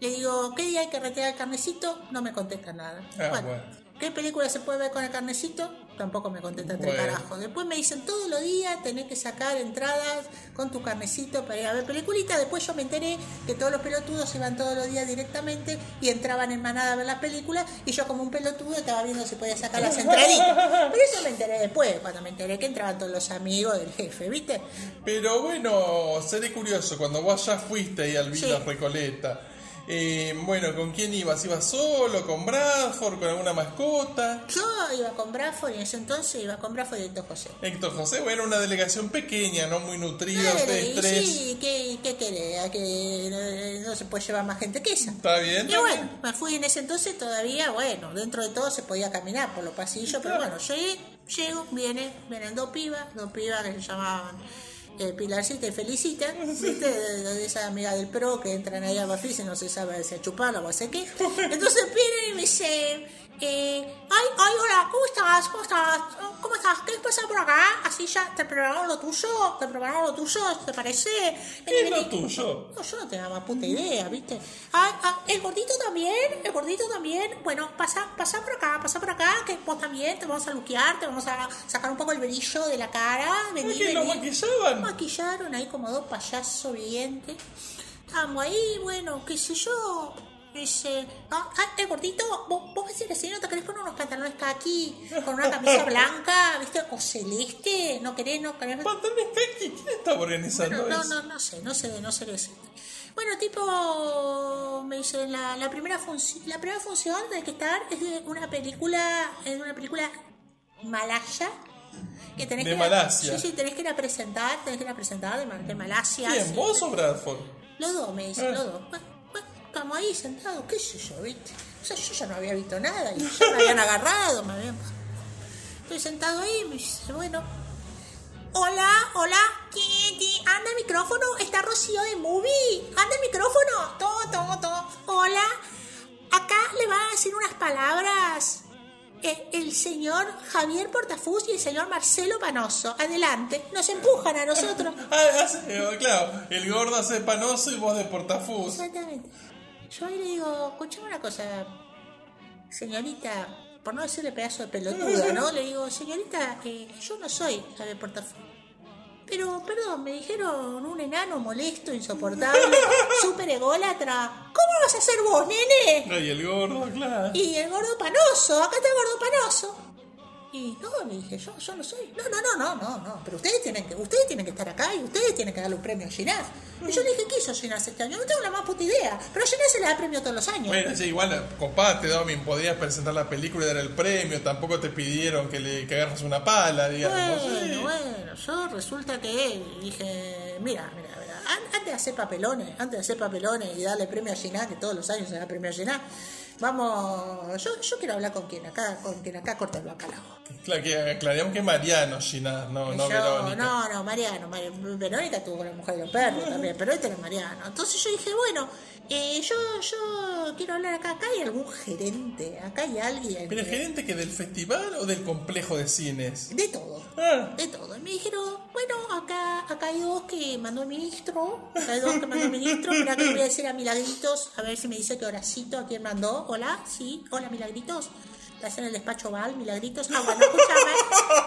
le digo, ¿qué día hay que retirar el carnecito? No me contesta nada. Ah, bueno, bueno. ¿Qué película se puede ver con el carnecito? Tampoco me contesta Bueno. carajo. Después me dicen, todos los días tenés que sacar entradas con tu carnecito para ir a ver peliculitas. Después yo me enteré que todos los pelotudos iban todos los días directamente y entraban en manada a ver las películas y yo como un pelotudo estaba viendo si podía sacar las entraditas. Pero eso me enteré después, cuando me enteré que entraban todos los amigos del jefe, ¿viste? Pero bueno, seré curioso, cuando vos ya fuiste ahí al Villa Sí. Recoleta, eh, bueno, ¿con quién ibas? ¿Ibas solo, con Bradford, con alguna mascota? Yo iba con Brafo y en ese entonces iba con Brafo y Héctor José. Héctor José, bueno, una delegación pequeña, no muy nutrida, Dale, ustedes tres. sí, ¿qué, qué querés? ¿A que no, no se puede llevar más gente que esa. ¿Está bien? Y bueno, me fui en ese entonces todavía, bueno, dentro de todo se podía caminar por los pasillos, pero bueno, llegué, llego, viene, vienen dos pibas, dos pibas que se llamaban eh, Pilarcita y Felicita, *laughs* ¿viste? De, de esa amiga del pro que entran ahí a Bafis y no se sabe si a chuparla o a hacer qué. *laughs* Entonces vienen y me dicen, eh, ay, ay, hola, ¿cómo estás? ¿Cómo estás? ¿Cómo estás? ¿Quieres pasar por acá? Así ya te prepararon lo tuyo, te prepararon lo tuyo, ¿te parece? ¿Qué es lo tuyo? No, yo no tenía más puta idea, ¿viste? Ay, ah, el gordito también, el gordito también. Bueno, pasa, pasa por acá, pasa por acá, que vos también te vamos a luquear, te vamos a sacar un poco el brillo de la cara. Vení, ¿Es que lo maquillaban? Maquillaron ahí como dos payasos videntes. Estábamos ahí, bueno, qué sé yo. Dice, ah, ah, el gordito, vos, vos decís así, ¿no te querés poner unos pantalones aquí con una camisa blanca, viste, o celeste? ¿No querés, no querés? ¿Pantalones kaki? ¿Quién estaba organizando Bueno, no, eso? no, no sé, no sé, no sé qué decirte. Bueno, tipo, me dicen, la, la primera función, la primera función de que estar es de una película, es de una película malaya. Que tenés De que Malasia. sí, sí, tenés que ir a presentar, tenés que ir a presentar de, Mal- de Malasia. ¿Quién, sí. vos o Bradford? Los dos, me dicen, Ah. los dos. Bueno, estamos ahí sentados, qué sé yo, ¿viste? O sea, yo ya no había visto nada y ya me habían agarrado, me habían... Estoy sentado ahí y me dice, bueno... Hola, hola, ¿Qui- qui- anda el micrófono, está Rocío de Movie, anda el micrófono, todo, todo, todo. Hola, acá le van a decir unas palabras eh, el señor Javier Portafus y el señor Marcelo Panoso. Adelante, nos empujan a nosotros. *laughs* Ah, eh, claro, el gordo hace panoso y vos de portafus. Exactamente. Yo ahí le digo, escuchame una cosa, señorita, por no decirle pedazo de pelotuda, ¿no? Le digo, señorita, eh, yo no soy Javier Portafú. Pero, perdón, me dijeron un enano molesto, insoportable, *laughs* súper ególatra. ¿Cómo vas a ser vos, nene? Ay, el gordo, claro. Y el gordo panoso, acá está el gordo panoso. Y no, le dije, yo, yo no soy. No, no, no, no, no, no. Pero ustedes tienen que, ustedes tienen que estar acá y ustedes tienen que darle un premio a Ginás. Y yo le dije, ¿qué hizo Ginás este año? No tengo la más puta idea. Pero a Ginás se le da premio todos los años. Bueno, sí, igual, copate, Domin, podías presentar la película y dar el premio, tampoco te pidieron que le que agarras una pala, digamos. Bueno, sí. bueno, yo resulta que dije, mira, mira, mira, an- antes de hacer papelones, antes de hacer papelones y darle premio a Ginás, que todos los años se da premio a Ginás, vamos, yo, yo quiero hablar con quien acá, con quien acá corta el bacalao. Claro, que aclaramos que Mariano, Ginás, no, no Yo- Verónica. no, no, Mariano, Mari- Verónica tuvo con la mujer de los perros también, pero este era Mariano. Entonces yo dije, bueno, eh, yo, yo quiero hablar acá, acá hay algún gerente, acá hay alguien. ¿Pero el que- gerente que del festival o del complejo de cines? De todo. Ah, De todo. Y me dijeron, bueno, acá, acá hay dos que mandó el ministro. Acá hay dos que mandó el ministro. Que le voy a decir a Milagritos, a ver si me dice que Horacito a quién mandó. Hola, sí, hola Milagritos. Estás en el despacho Val, Milagritos. Ah, bueno, escúchame. *laughs*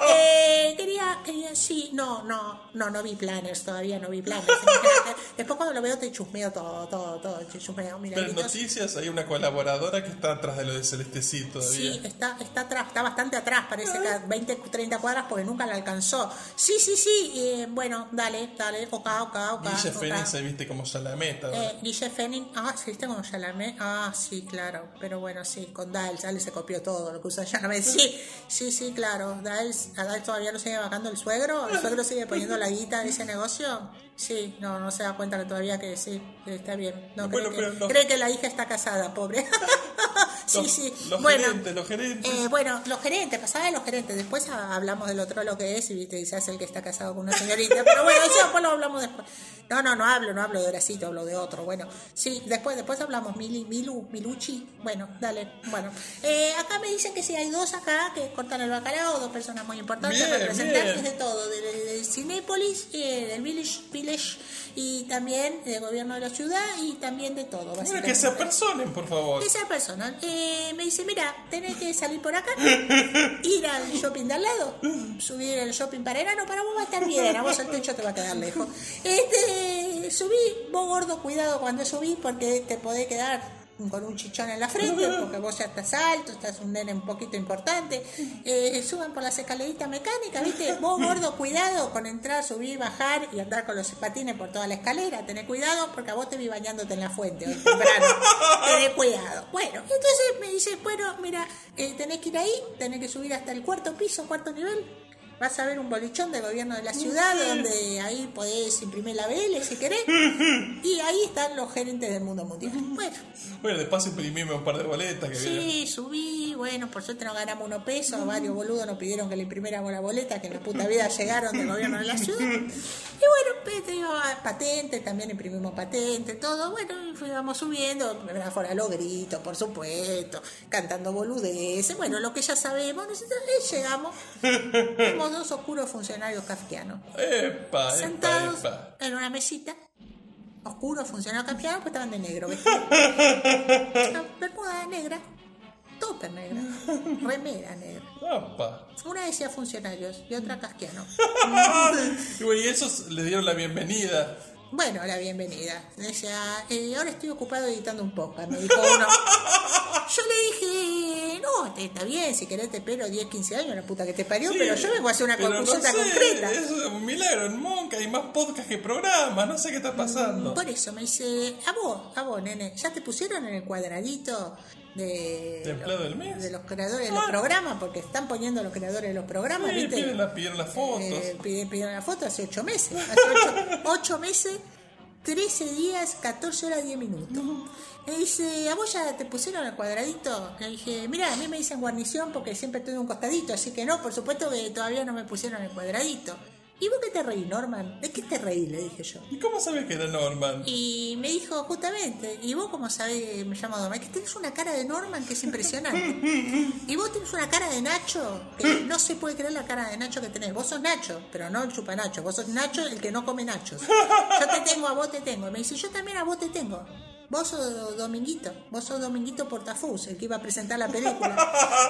Eh, quería, quería, sí, no, no, no, no vi planners, todavía no vi planners. Después cuando lo veo te chusmeo todo, todo, todo. Te chusmeo, pero en Milagritos. noticias hay una colaboradora que está atrás de lo de Celestecito todavía. Sí, está, está atrás, está bastante atrás, parece que a 20, 30 cuadras porque nunca la alcanzó. Sí, sí, sí, eh, bueno, dale, dale, ok, ok, ok. Guille ok. Fénix se viste como Salameta. Eh, Guille Fénix, ah, ¿se viste como Chalamet? Ah, sí, claro, pero bueno, sí, con Dael, Dael se copió todo lo que usa. *laughs* Sí, sí, sí, claro, Dael, a todavía lo sigue vacando el suegro, el suegro sigue poniendo la guita en ese negocio. Sí, no, no se da cuenta que todavía que sí, que está bien. No, Bueno, cree, que, cree que la hija está casada, pobre. *laughs* sí, Los- sí. los bueno, gerentes, los gerentes. eh, bueno, los gerentes, pasaba de los gerentes. Después ha- hablamos del otro lo que es y hace el que está casado con una señorita. Pero bueno, eso *laughs* después lo hablamos después. No, no, no hablo, no hablo de Horacito, hablo de otro. Bueno, sí, después, después hablamos. Mili, Milu, Miluchi. Bueno, dale. Bueno, eh, acá me dicen que sí hay dos acá que cortan el bacalao, dos personas muy importantes, Bien, representantes bien. de todo, de, de- de Cinépolis, eh, del Village, Village y también del gobierno de la ciudad y también de todo. Básicamente. que se apersonen, por favor. Esa persona eh, me dice, mira, tenés que salir por acá, *laughs* ir al shopping de al lado, subir el shopping para enano, para vos va a estar bien, a vos el techo te va a quedar lejos. Este, subí, vos gordo, cuidado cuando subís porque te podés quedar con un chichón en la frente, porque vos ya estás alto, estás un nene un poquito importante. Eh, suban por las escaleritas mecánicas, ¿viste? *laughs* Vos, gordo, cuidado con entrar, subir, bajar y andar con los patines por toda la escalera. Tenés cuidado porque a vos te vi bañándote en la fuente hoy temprano. *laughs* Tenés cuidado. Bueno, entonces me dice, bueno, mira, eh, tenés que ir ahí, tenés que subir hasta el cuarto piso, cuarto nivel. Vas a ver un bolichón del gobierno de la ciudad donde ahí podés imprimir la BL si querés. *laughs* Y ahí están los gerentes del mundo mundial. *laughs* Bueno, Bueno, después imprimimos un par de boletas que vienen. Sí, subí, bueno, por suerte no ganamos unos pesos, *laughs* varios boludos nos pidieron que le imprimiéramos la boleta, que en la puta vida llegaron del gobierno de la ciudad. Y bueno, pues, digo, ah, patente, también imprimimos patente, todo, bueno, fuimos subiendo, afuera los gritos, por supuesto, cantando boludeces, bueno, lo que ya sabemos, nosotros llegamos, vimos dos oscuros funcionarios kafkianos, Epa, epa, sentados epa. en una mesita, oscuros funcionarios kafkianos, pues estaban de negro, vestidos. *laughs* Una Bermuda negra, tope negra, *laughs* remera negra. Epa. Una decía funcionarios y otra casquiano. *laughs* Y bueno, y esos les dieron la bienvenida. Bueno, la bienvenida. Decía, eh, ahora estoy ocupado editando un podcast, me dijo uno. *laughs* Yo le dije, no, te- está bien, si querés te espero 10, 15 años, la puta que te parió, Sí, pero yo vengo a hacer una pero no sé, concreta. Es un milagro. En Monca hay más podcast que programas. No sé qué está pasando. Por eso me dice, a vos, a vos, nene, ¿ya te pusieron en el cuadradito de, ¿De empleado del mes? de los creadores de los programas? Porque están poniendo los creadores de los programas, Sí, ¿viste? piden, la- las fotos. Eh, pide- pidieron la foto hace 8 meses. Hace 8, *laughs* ocho meses, 13 días, 14 horas, 10 minutos. Me dice, ¿a vos ya te pusieron el cuadradito? Le dije, mira, a mí me dicen guarnición porque siempre de un costadito, así que no, por supuesto que todavía no me pusieron el cuadradito. ¿Y vos qué te reí, Norman? ¿De qué te reí? Le dije yo. ¿Y cómo sabes que era Norman? Y me dijo justamente, ¿y vos cómo sabés que me llamo Norman? Es que tenés una cara de Norman que es impresionante. *laughs* Y vos tenés una cara de Nacho, que no se puede creer la cara de Nacho que tenés. Vos sos Nacho, pero no el chupa Nacho. Vos sos Nacho el que no come Nachos. Yo te tengo, a vos te tengo. Y me dice, yo también a vos te tengo. Vos sos Dominguito, vos sos Dominguito Portafus, el que iba a presentar la película.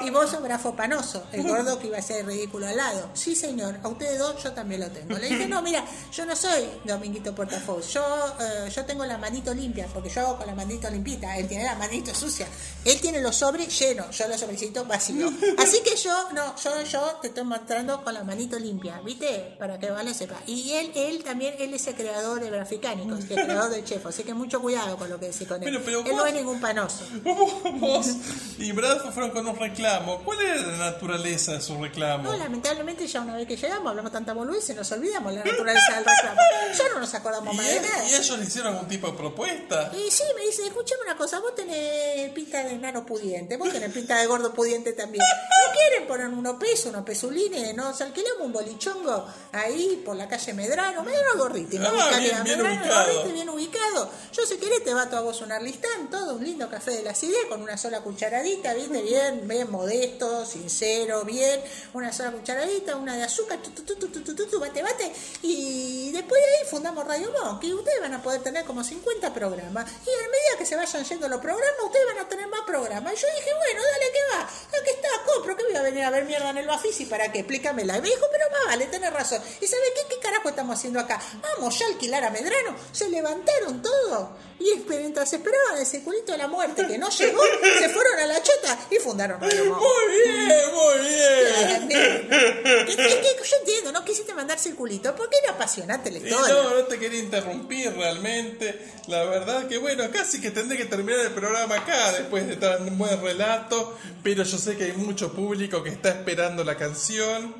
Y vos sos Brafo Panoso, el gordo que iba a hacer ridículo al lado. Sí, señor, a ustedes dos yo también lo tengo. Le dije, no, mira, yo no soy Dominguito Portafus, yo, eh, yo tengo la manito limpia, porque yo hago con la manito limpita, él tiene la manito sucia. Él tiene los sobres llenos, yo los sobrecitos vacíos. Así que yo, no, yo, yo te estoy mostrando con la manito limpia, ¿viste? Para que lo sepa. Y él, él también, él es el creador de Graficánicos, el creador de Chef, así que mucho cuidado con lo que decís con él. Pero- pero él no es ningún panoso. *laughs* Vos y Bradford fueron con un reclamo. ¿Cuál era la naturaleza de su reclamo? No, lamentablemente ya una vez que llegamos hablamos tanta boludez y nos olvidamos la naturaleza del reclamo. *laughs* Ya no nos acordamos ¿Y, más de nada. y ellos le hicieron algún tipo de propuesta? Y sí, me dice, escúchame una cosa, vos tenés pinta de enano pudiente, vos tenés pinta de gordo pudiente también. ¿No quieren poner unos pesos, unos pesulines? Nos alquilamos un bolichongo ahí por la calle Medrano, Medrano Gorriti, me Ah, bien, bien ubicado. Bien ubicado. Yo si querés te bato a vos un Arlistán, todo un lindo café de la ideas con una sola cucharadita, ¿viste? Bien, bien modesto, sincero, bien, una sola cucharadita, una de azúcar, tu, bate, bate, y después de ahí fundamos Radio Monk, y ustedes van a poder tener como 50 programas, y a medida que se vayan yendo los programas, ustedes van a tener más programas. Y yo dije, bueno, dale, que va? Aquí está, compro, que voy a venir a ver mierda en el Bafisi, ¿para qué? Explícamela. Y me dijo, pero vale, tenés razón. ¿Y sabe qué? ¿Qué carajo estamos haciendo acá? Vamos ya a alquilar a Medrano. Se levantaron todos. Y mientras esperaban el circulito de la muerte que no llegó, *laughs* se fueron a la chota y fundaron Radio. Muy bien, muy bien. Es que- es que yo entiendo, no quisiste mandar circulito porque era apasionante la historia. no, no te quería interrumpir realmente. La verdad que bueno, casi que tendré que terminar el programa acá después de tan buen relato. Pero yo sé que hay mucho público que está esperando la canción.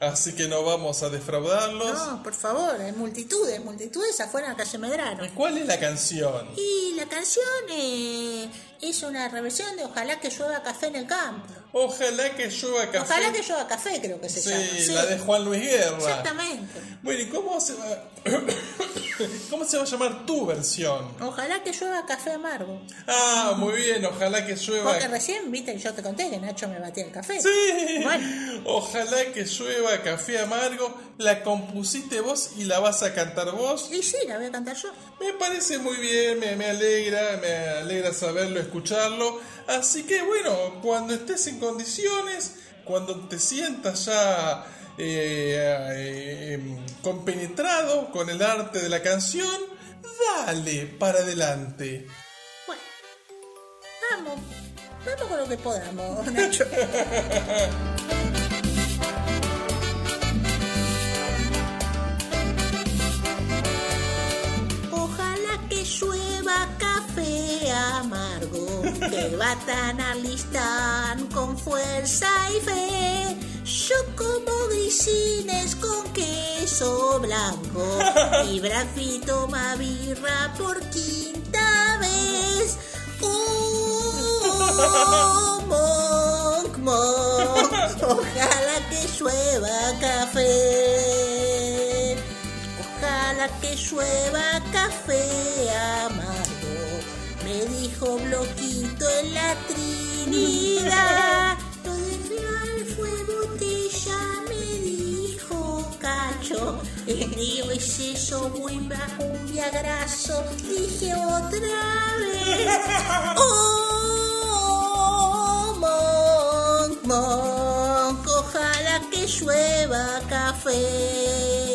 Así que no vamos a defraudarlos. No, por favor, hay multitudes, multitudes afuera en la calle Medrano. ¿Y ¿Cuál es la canción? Y la canción eh, es una reversión de Ojalá que llueva café en el campo. Ojalá que llueva café. Ojalá que llueva café, creo que se Sí, llama. la de Juan Luis Guerra. Exactamente. Bueno, ¿y cómo se va *coughs* cómo se va a llamar tu versión? Ojalá que llueva café amargo. Ah, muy bien, ojalá que llueva. Porque recién, viste, yo te conté que Nacho me batía el café. Sí. Bueno. Ojalá que llueva café amargo. La compusiste vos y la vas a cantar vos. Y sí, la voy a cantar yo. Me parece muy bien, me, me alegra, me alegra saberlo, escucharlo. Así que bueno, cuando estés en condiciones, cuando te sientas ya eh, eh, compenetrado con el arte de la canción, dale para adelante. Bueno, vamos, vamos con lo que podamos, Nacho. *laughs* amargo, que batan alistan con fuerza y fe. Yo como grisines con queso blanco y Brafi toma birra por quinta vez. Oh, monk, monk, ojalá que llueva café. Ojalá que llueva café amargo, me dijo Bloquito en la Trinidad. Real fue botella, me dijo Cacho. El mío es eso, muy bajo, un viagrazo, dije otra vez. *laughs* Oh, monk, monk, ojalá que llueva café.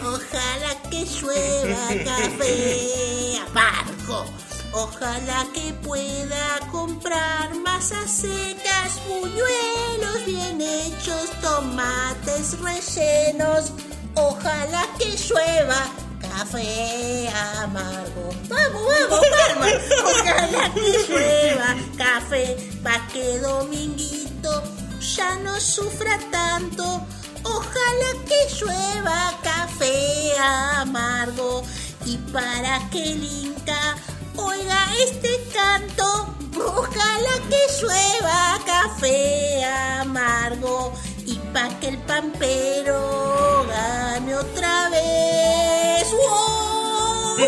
Ojalá que llueva café amargo. Ojalá que pueda comprar masas secas, buñuelos bien hechos, tomates rellenos. Ojalá que llueva café amargo. Vamos, vamos, palma. Ojalá que llueva café pa' que Dominguito ya no sufra tanto. Ojalá que llueva café amargo y para que el Inca oiga este canto. Ojalá que llueva café amargo y pa' que el pampero gane otra vez. ¡Wow!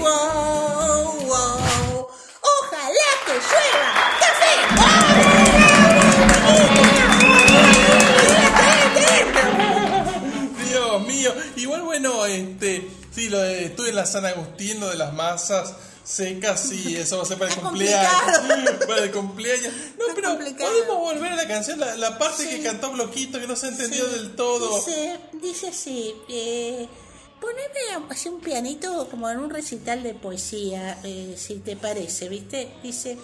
¡Wow! ¡Wow! Ojalá que llueva café. Bueno, este, sí, lo de, estuve en la San Agustín, lo de las masas secas, sí, *laughs* eso va a ser para el Es cumpleaños. Para el cumpleaños. No, Es pero complicado. podemos volver a la canción, la, la parte Sí. que cantó Bloquito, que no se entendió del todo. Dice, dice así, eh, poneme así un pianito como en un recital de poesía, eh, si te parece, ¿viste? Dice,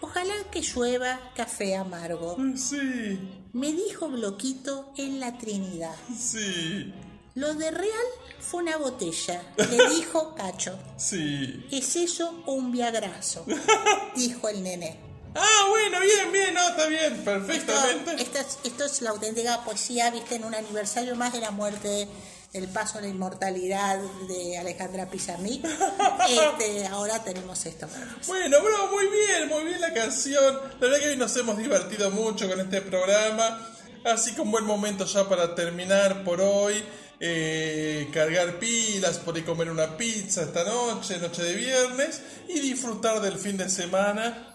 ojalá que llueva café amargo. Sí, Me dijo Bloquito en la Trinidad. sí, Lo de real fue una botella, le *laughs* dijo Cacho. sí. ¿Es eso o un viagrazo? *laughs* Dijo el nené. Ah, bueno, bien, bien, no, está bien, Esto, perfectamente. esto es, esto es la auténtica poesía, viste, en un aniversario más de la muerte, el paso a la inmortalidad de Alejandra Pizarnik. *laughs* Este, ahora tenemos esto. Bueno, bro, muy bien, muy bien la canción. La verdad que hoy nos hemos divertido mucho con este programa. Así que un buen momento ya para terminar por hoy. Eh, cargar pilas, por ir comer una pizza esta noche, noche de viernes, y disfrutar del fin de semana.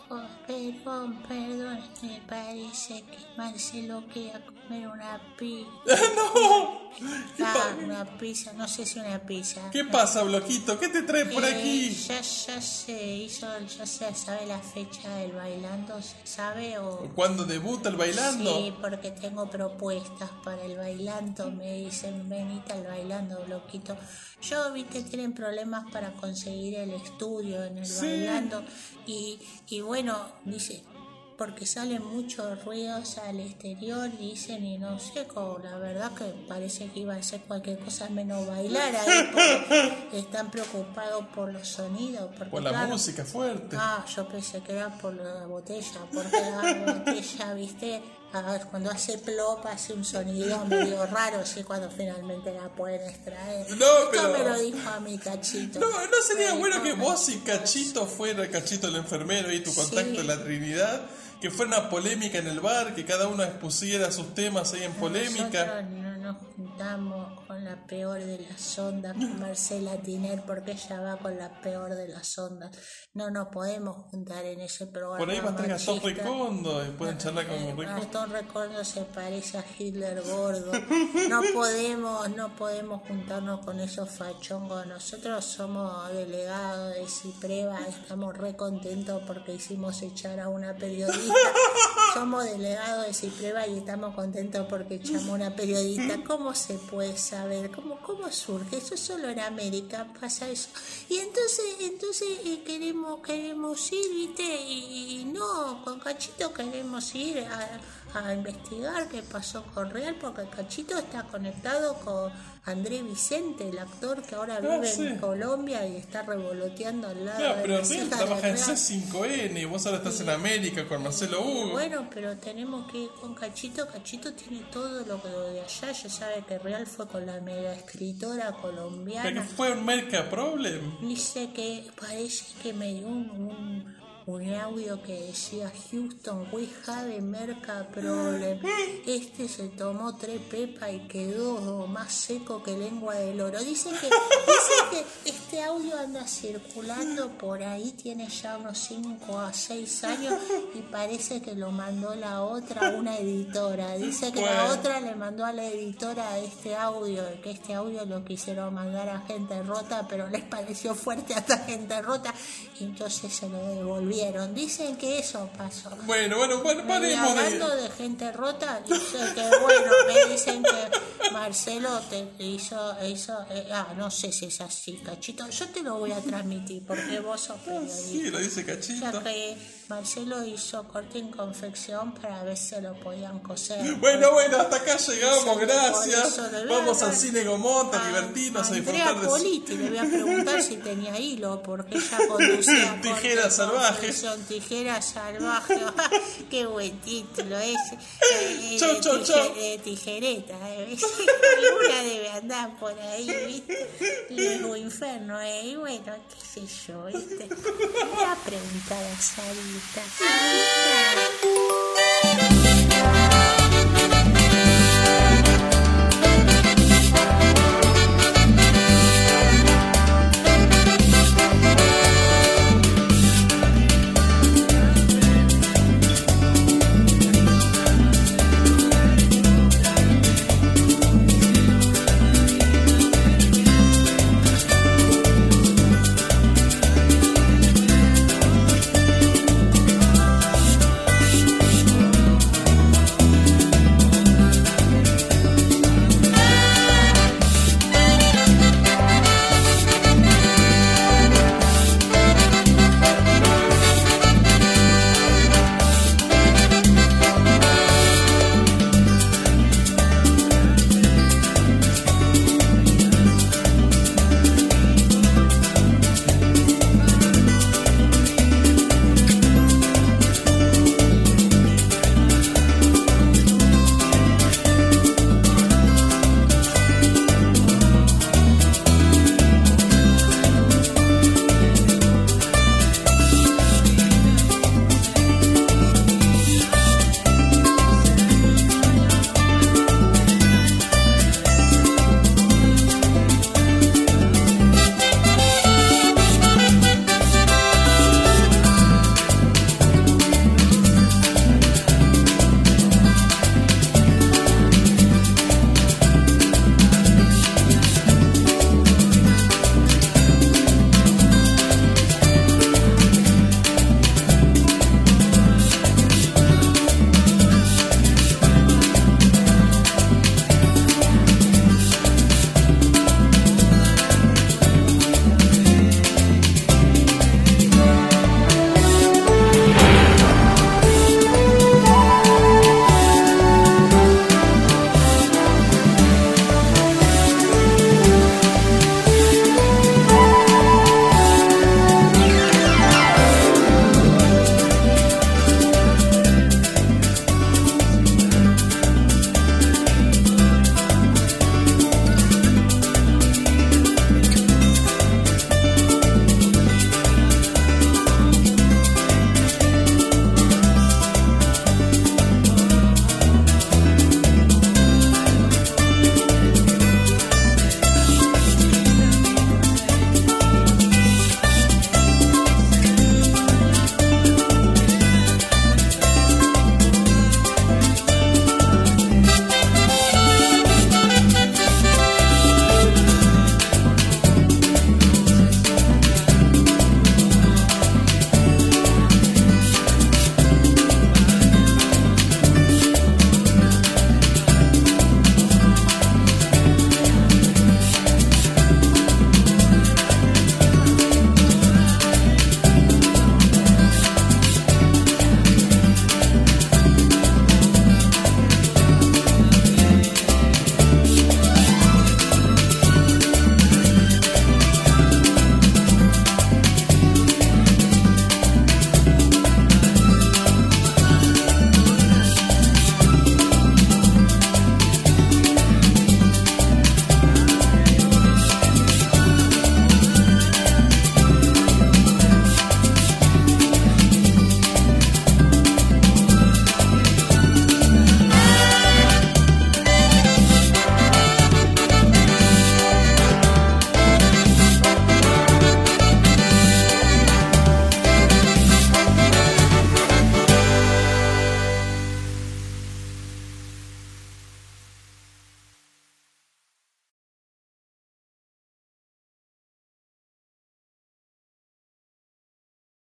Perdón, perdón, me parece que Marcelo quería comer una pizza. *laughs* ¡No! ¿Qué, Ah, una pizza, no sé si una pizza. qué pasa, Bloquito? ¿Qué te trae por Eh, aquí? ya, ya se hizo, ya se sabe la fecha del bailando, ¿se sabe o...? ¿Cuándo debuta el bailando? Sí, porque tengo propuestas para el bailando. Me dicen, venite al bailando, bloquito. Yo, viste, tienen problemas para conseguir el estudio en el Sí. bailando. Y, y bueno, dice, porque salen muchos ruidos al exterior dicen, y no sé, como la verdad que parece que iba a ser cualquier cosa menos bailar ahí, porque están preocupados por los sonidos. Porque, Por la claro, música fuerte. Ah, yo pensé que era por la botella, porque la botella, viste, cuando hace plop hace un sonido medio raro, sí, cuando finalmente la pueden extraer. No, Esto pero- me lo dijo a mi cachito. No, ¿no sería Me bueno que vos y Cachito fuera Cachito el enfermero y tu contacto Sí. en la Trinidad? Que fuera una polémica en el bar, que cada uno expusiera sus temas ahí en polémica. Nosotros no nos juntamos con la peor de las ondas, con Marcela Tiner, porque ella va con la peor de las ondas. No nos podemos juntar en ese programa. Por ahí va a estar Gastón. Recondo y pueden charlar con Recondo. Gastón Recondo se parece a Hitler gordo. No podemos, no podemos juntarnos con esos fachongos. Nosotros somos delegados de Cipreva, estamos re contentos porque hicimos echar a una periodista. Somos delegados de Cipreva y estamos contentos porque a una periodista. ¿Cómo se puede saber? ¿Cómo, cómo surge? Eso solo en América pasa eso. Y entonces, entonces eh, queremos, queremos ir, ¿viste? Y, y no, con Cachito queremos ir a, a investigar qué pasó con Real, porque Cachito está conectado con André Vicente, el actor que ahora vive Ah, sí. en Colombia y está revoloteando al lado Claro, de pero Real trabaja en Real. C5N y vos ahora estás en América con Marcelo Hugo. Bueno, pero tenemos que ir con Cachito. Cachito tiene todo lo que de allá. Ya sabe que Real fue con la mega escritora Pero colombiana. fue un Merca Problem. Dice que parece que me dio un, un, un audio que decía Houston, we have a merca problem. Este se tomó tres pepas y quedó más seco que lengua del oro. Dice que, dice que este audio anda circulando por ahí, tiene ya unos 5 a 6 años y parece que lo mandó la otra, una editora. Dice que la otra le mandó a la editora este audio, que este audio lo quisieron mandar a gente rota, pero les pareció fuerte hasta gente rota y entonces se lo Dicen que eso pasó. Bueno, bueno, bueno, paremos de... hablando de gente rota, dice que bueno, me dicen que Marcelo te hizo, hizo eh, ah, no sé si es así, cachito, yo te lo voy a transmitir porque vos sos periodista. Sí, lo dice O sea Cachito. que Marcelo hizo corte en confección para ver si lo podían coser. Bueno, bueno, hasta acá llegamos, gracias. Vamos a- al cine Gomont a a- divertirnos, a Andrea disfrutar de su... Politi, le voy a preguntar si tenía hilo, porque ella conducía *laughs* Tijera de salvaje. confección, Tijera salvaje. *laughs* Qué buen título ese. *laughs* Eh, Chau, eh, chau, chau. eh, tijereta. eh. Alguna debe andar por ahí, ¿viste? Luego inferno, eh. Y bueno, qué sé yo, ¿viste? Voy a preguntar a Cita. Cita.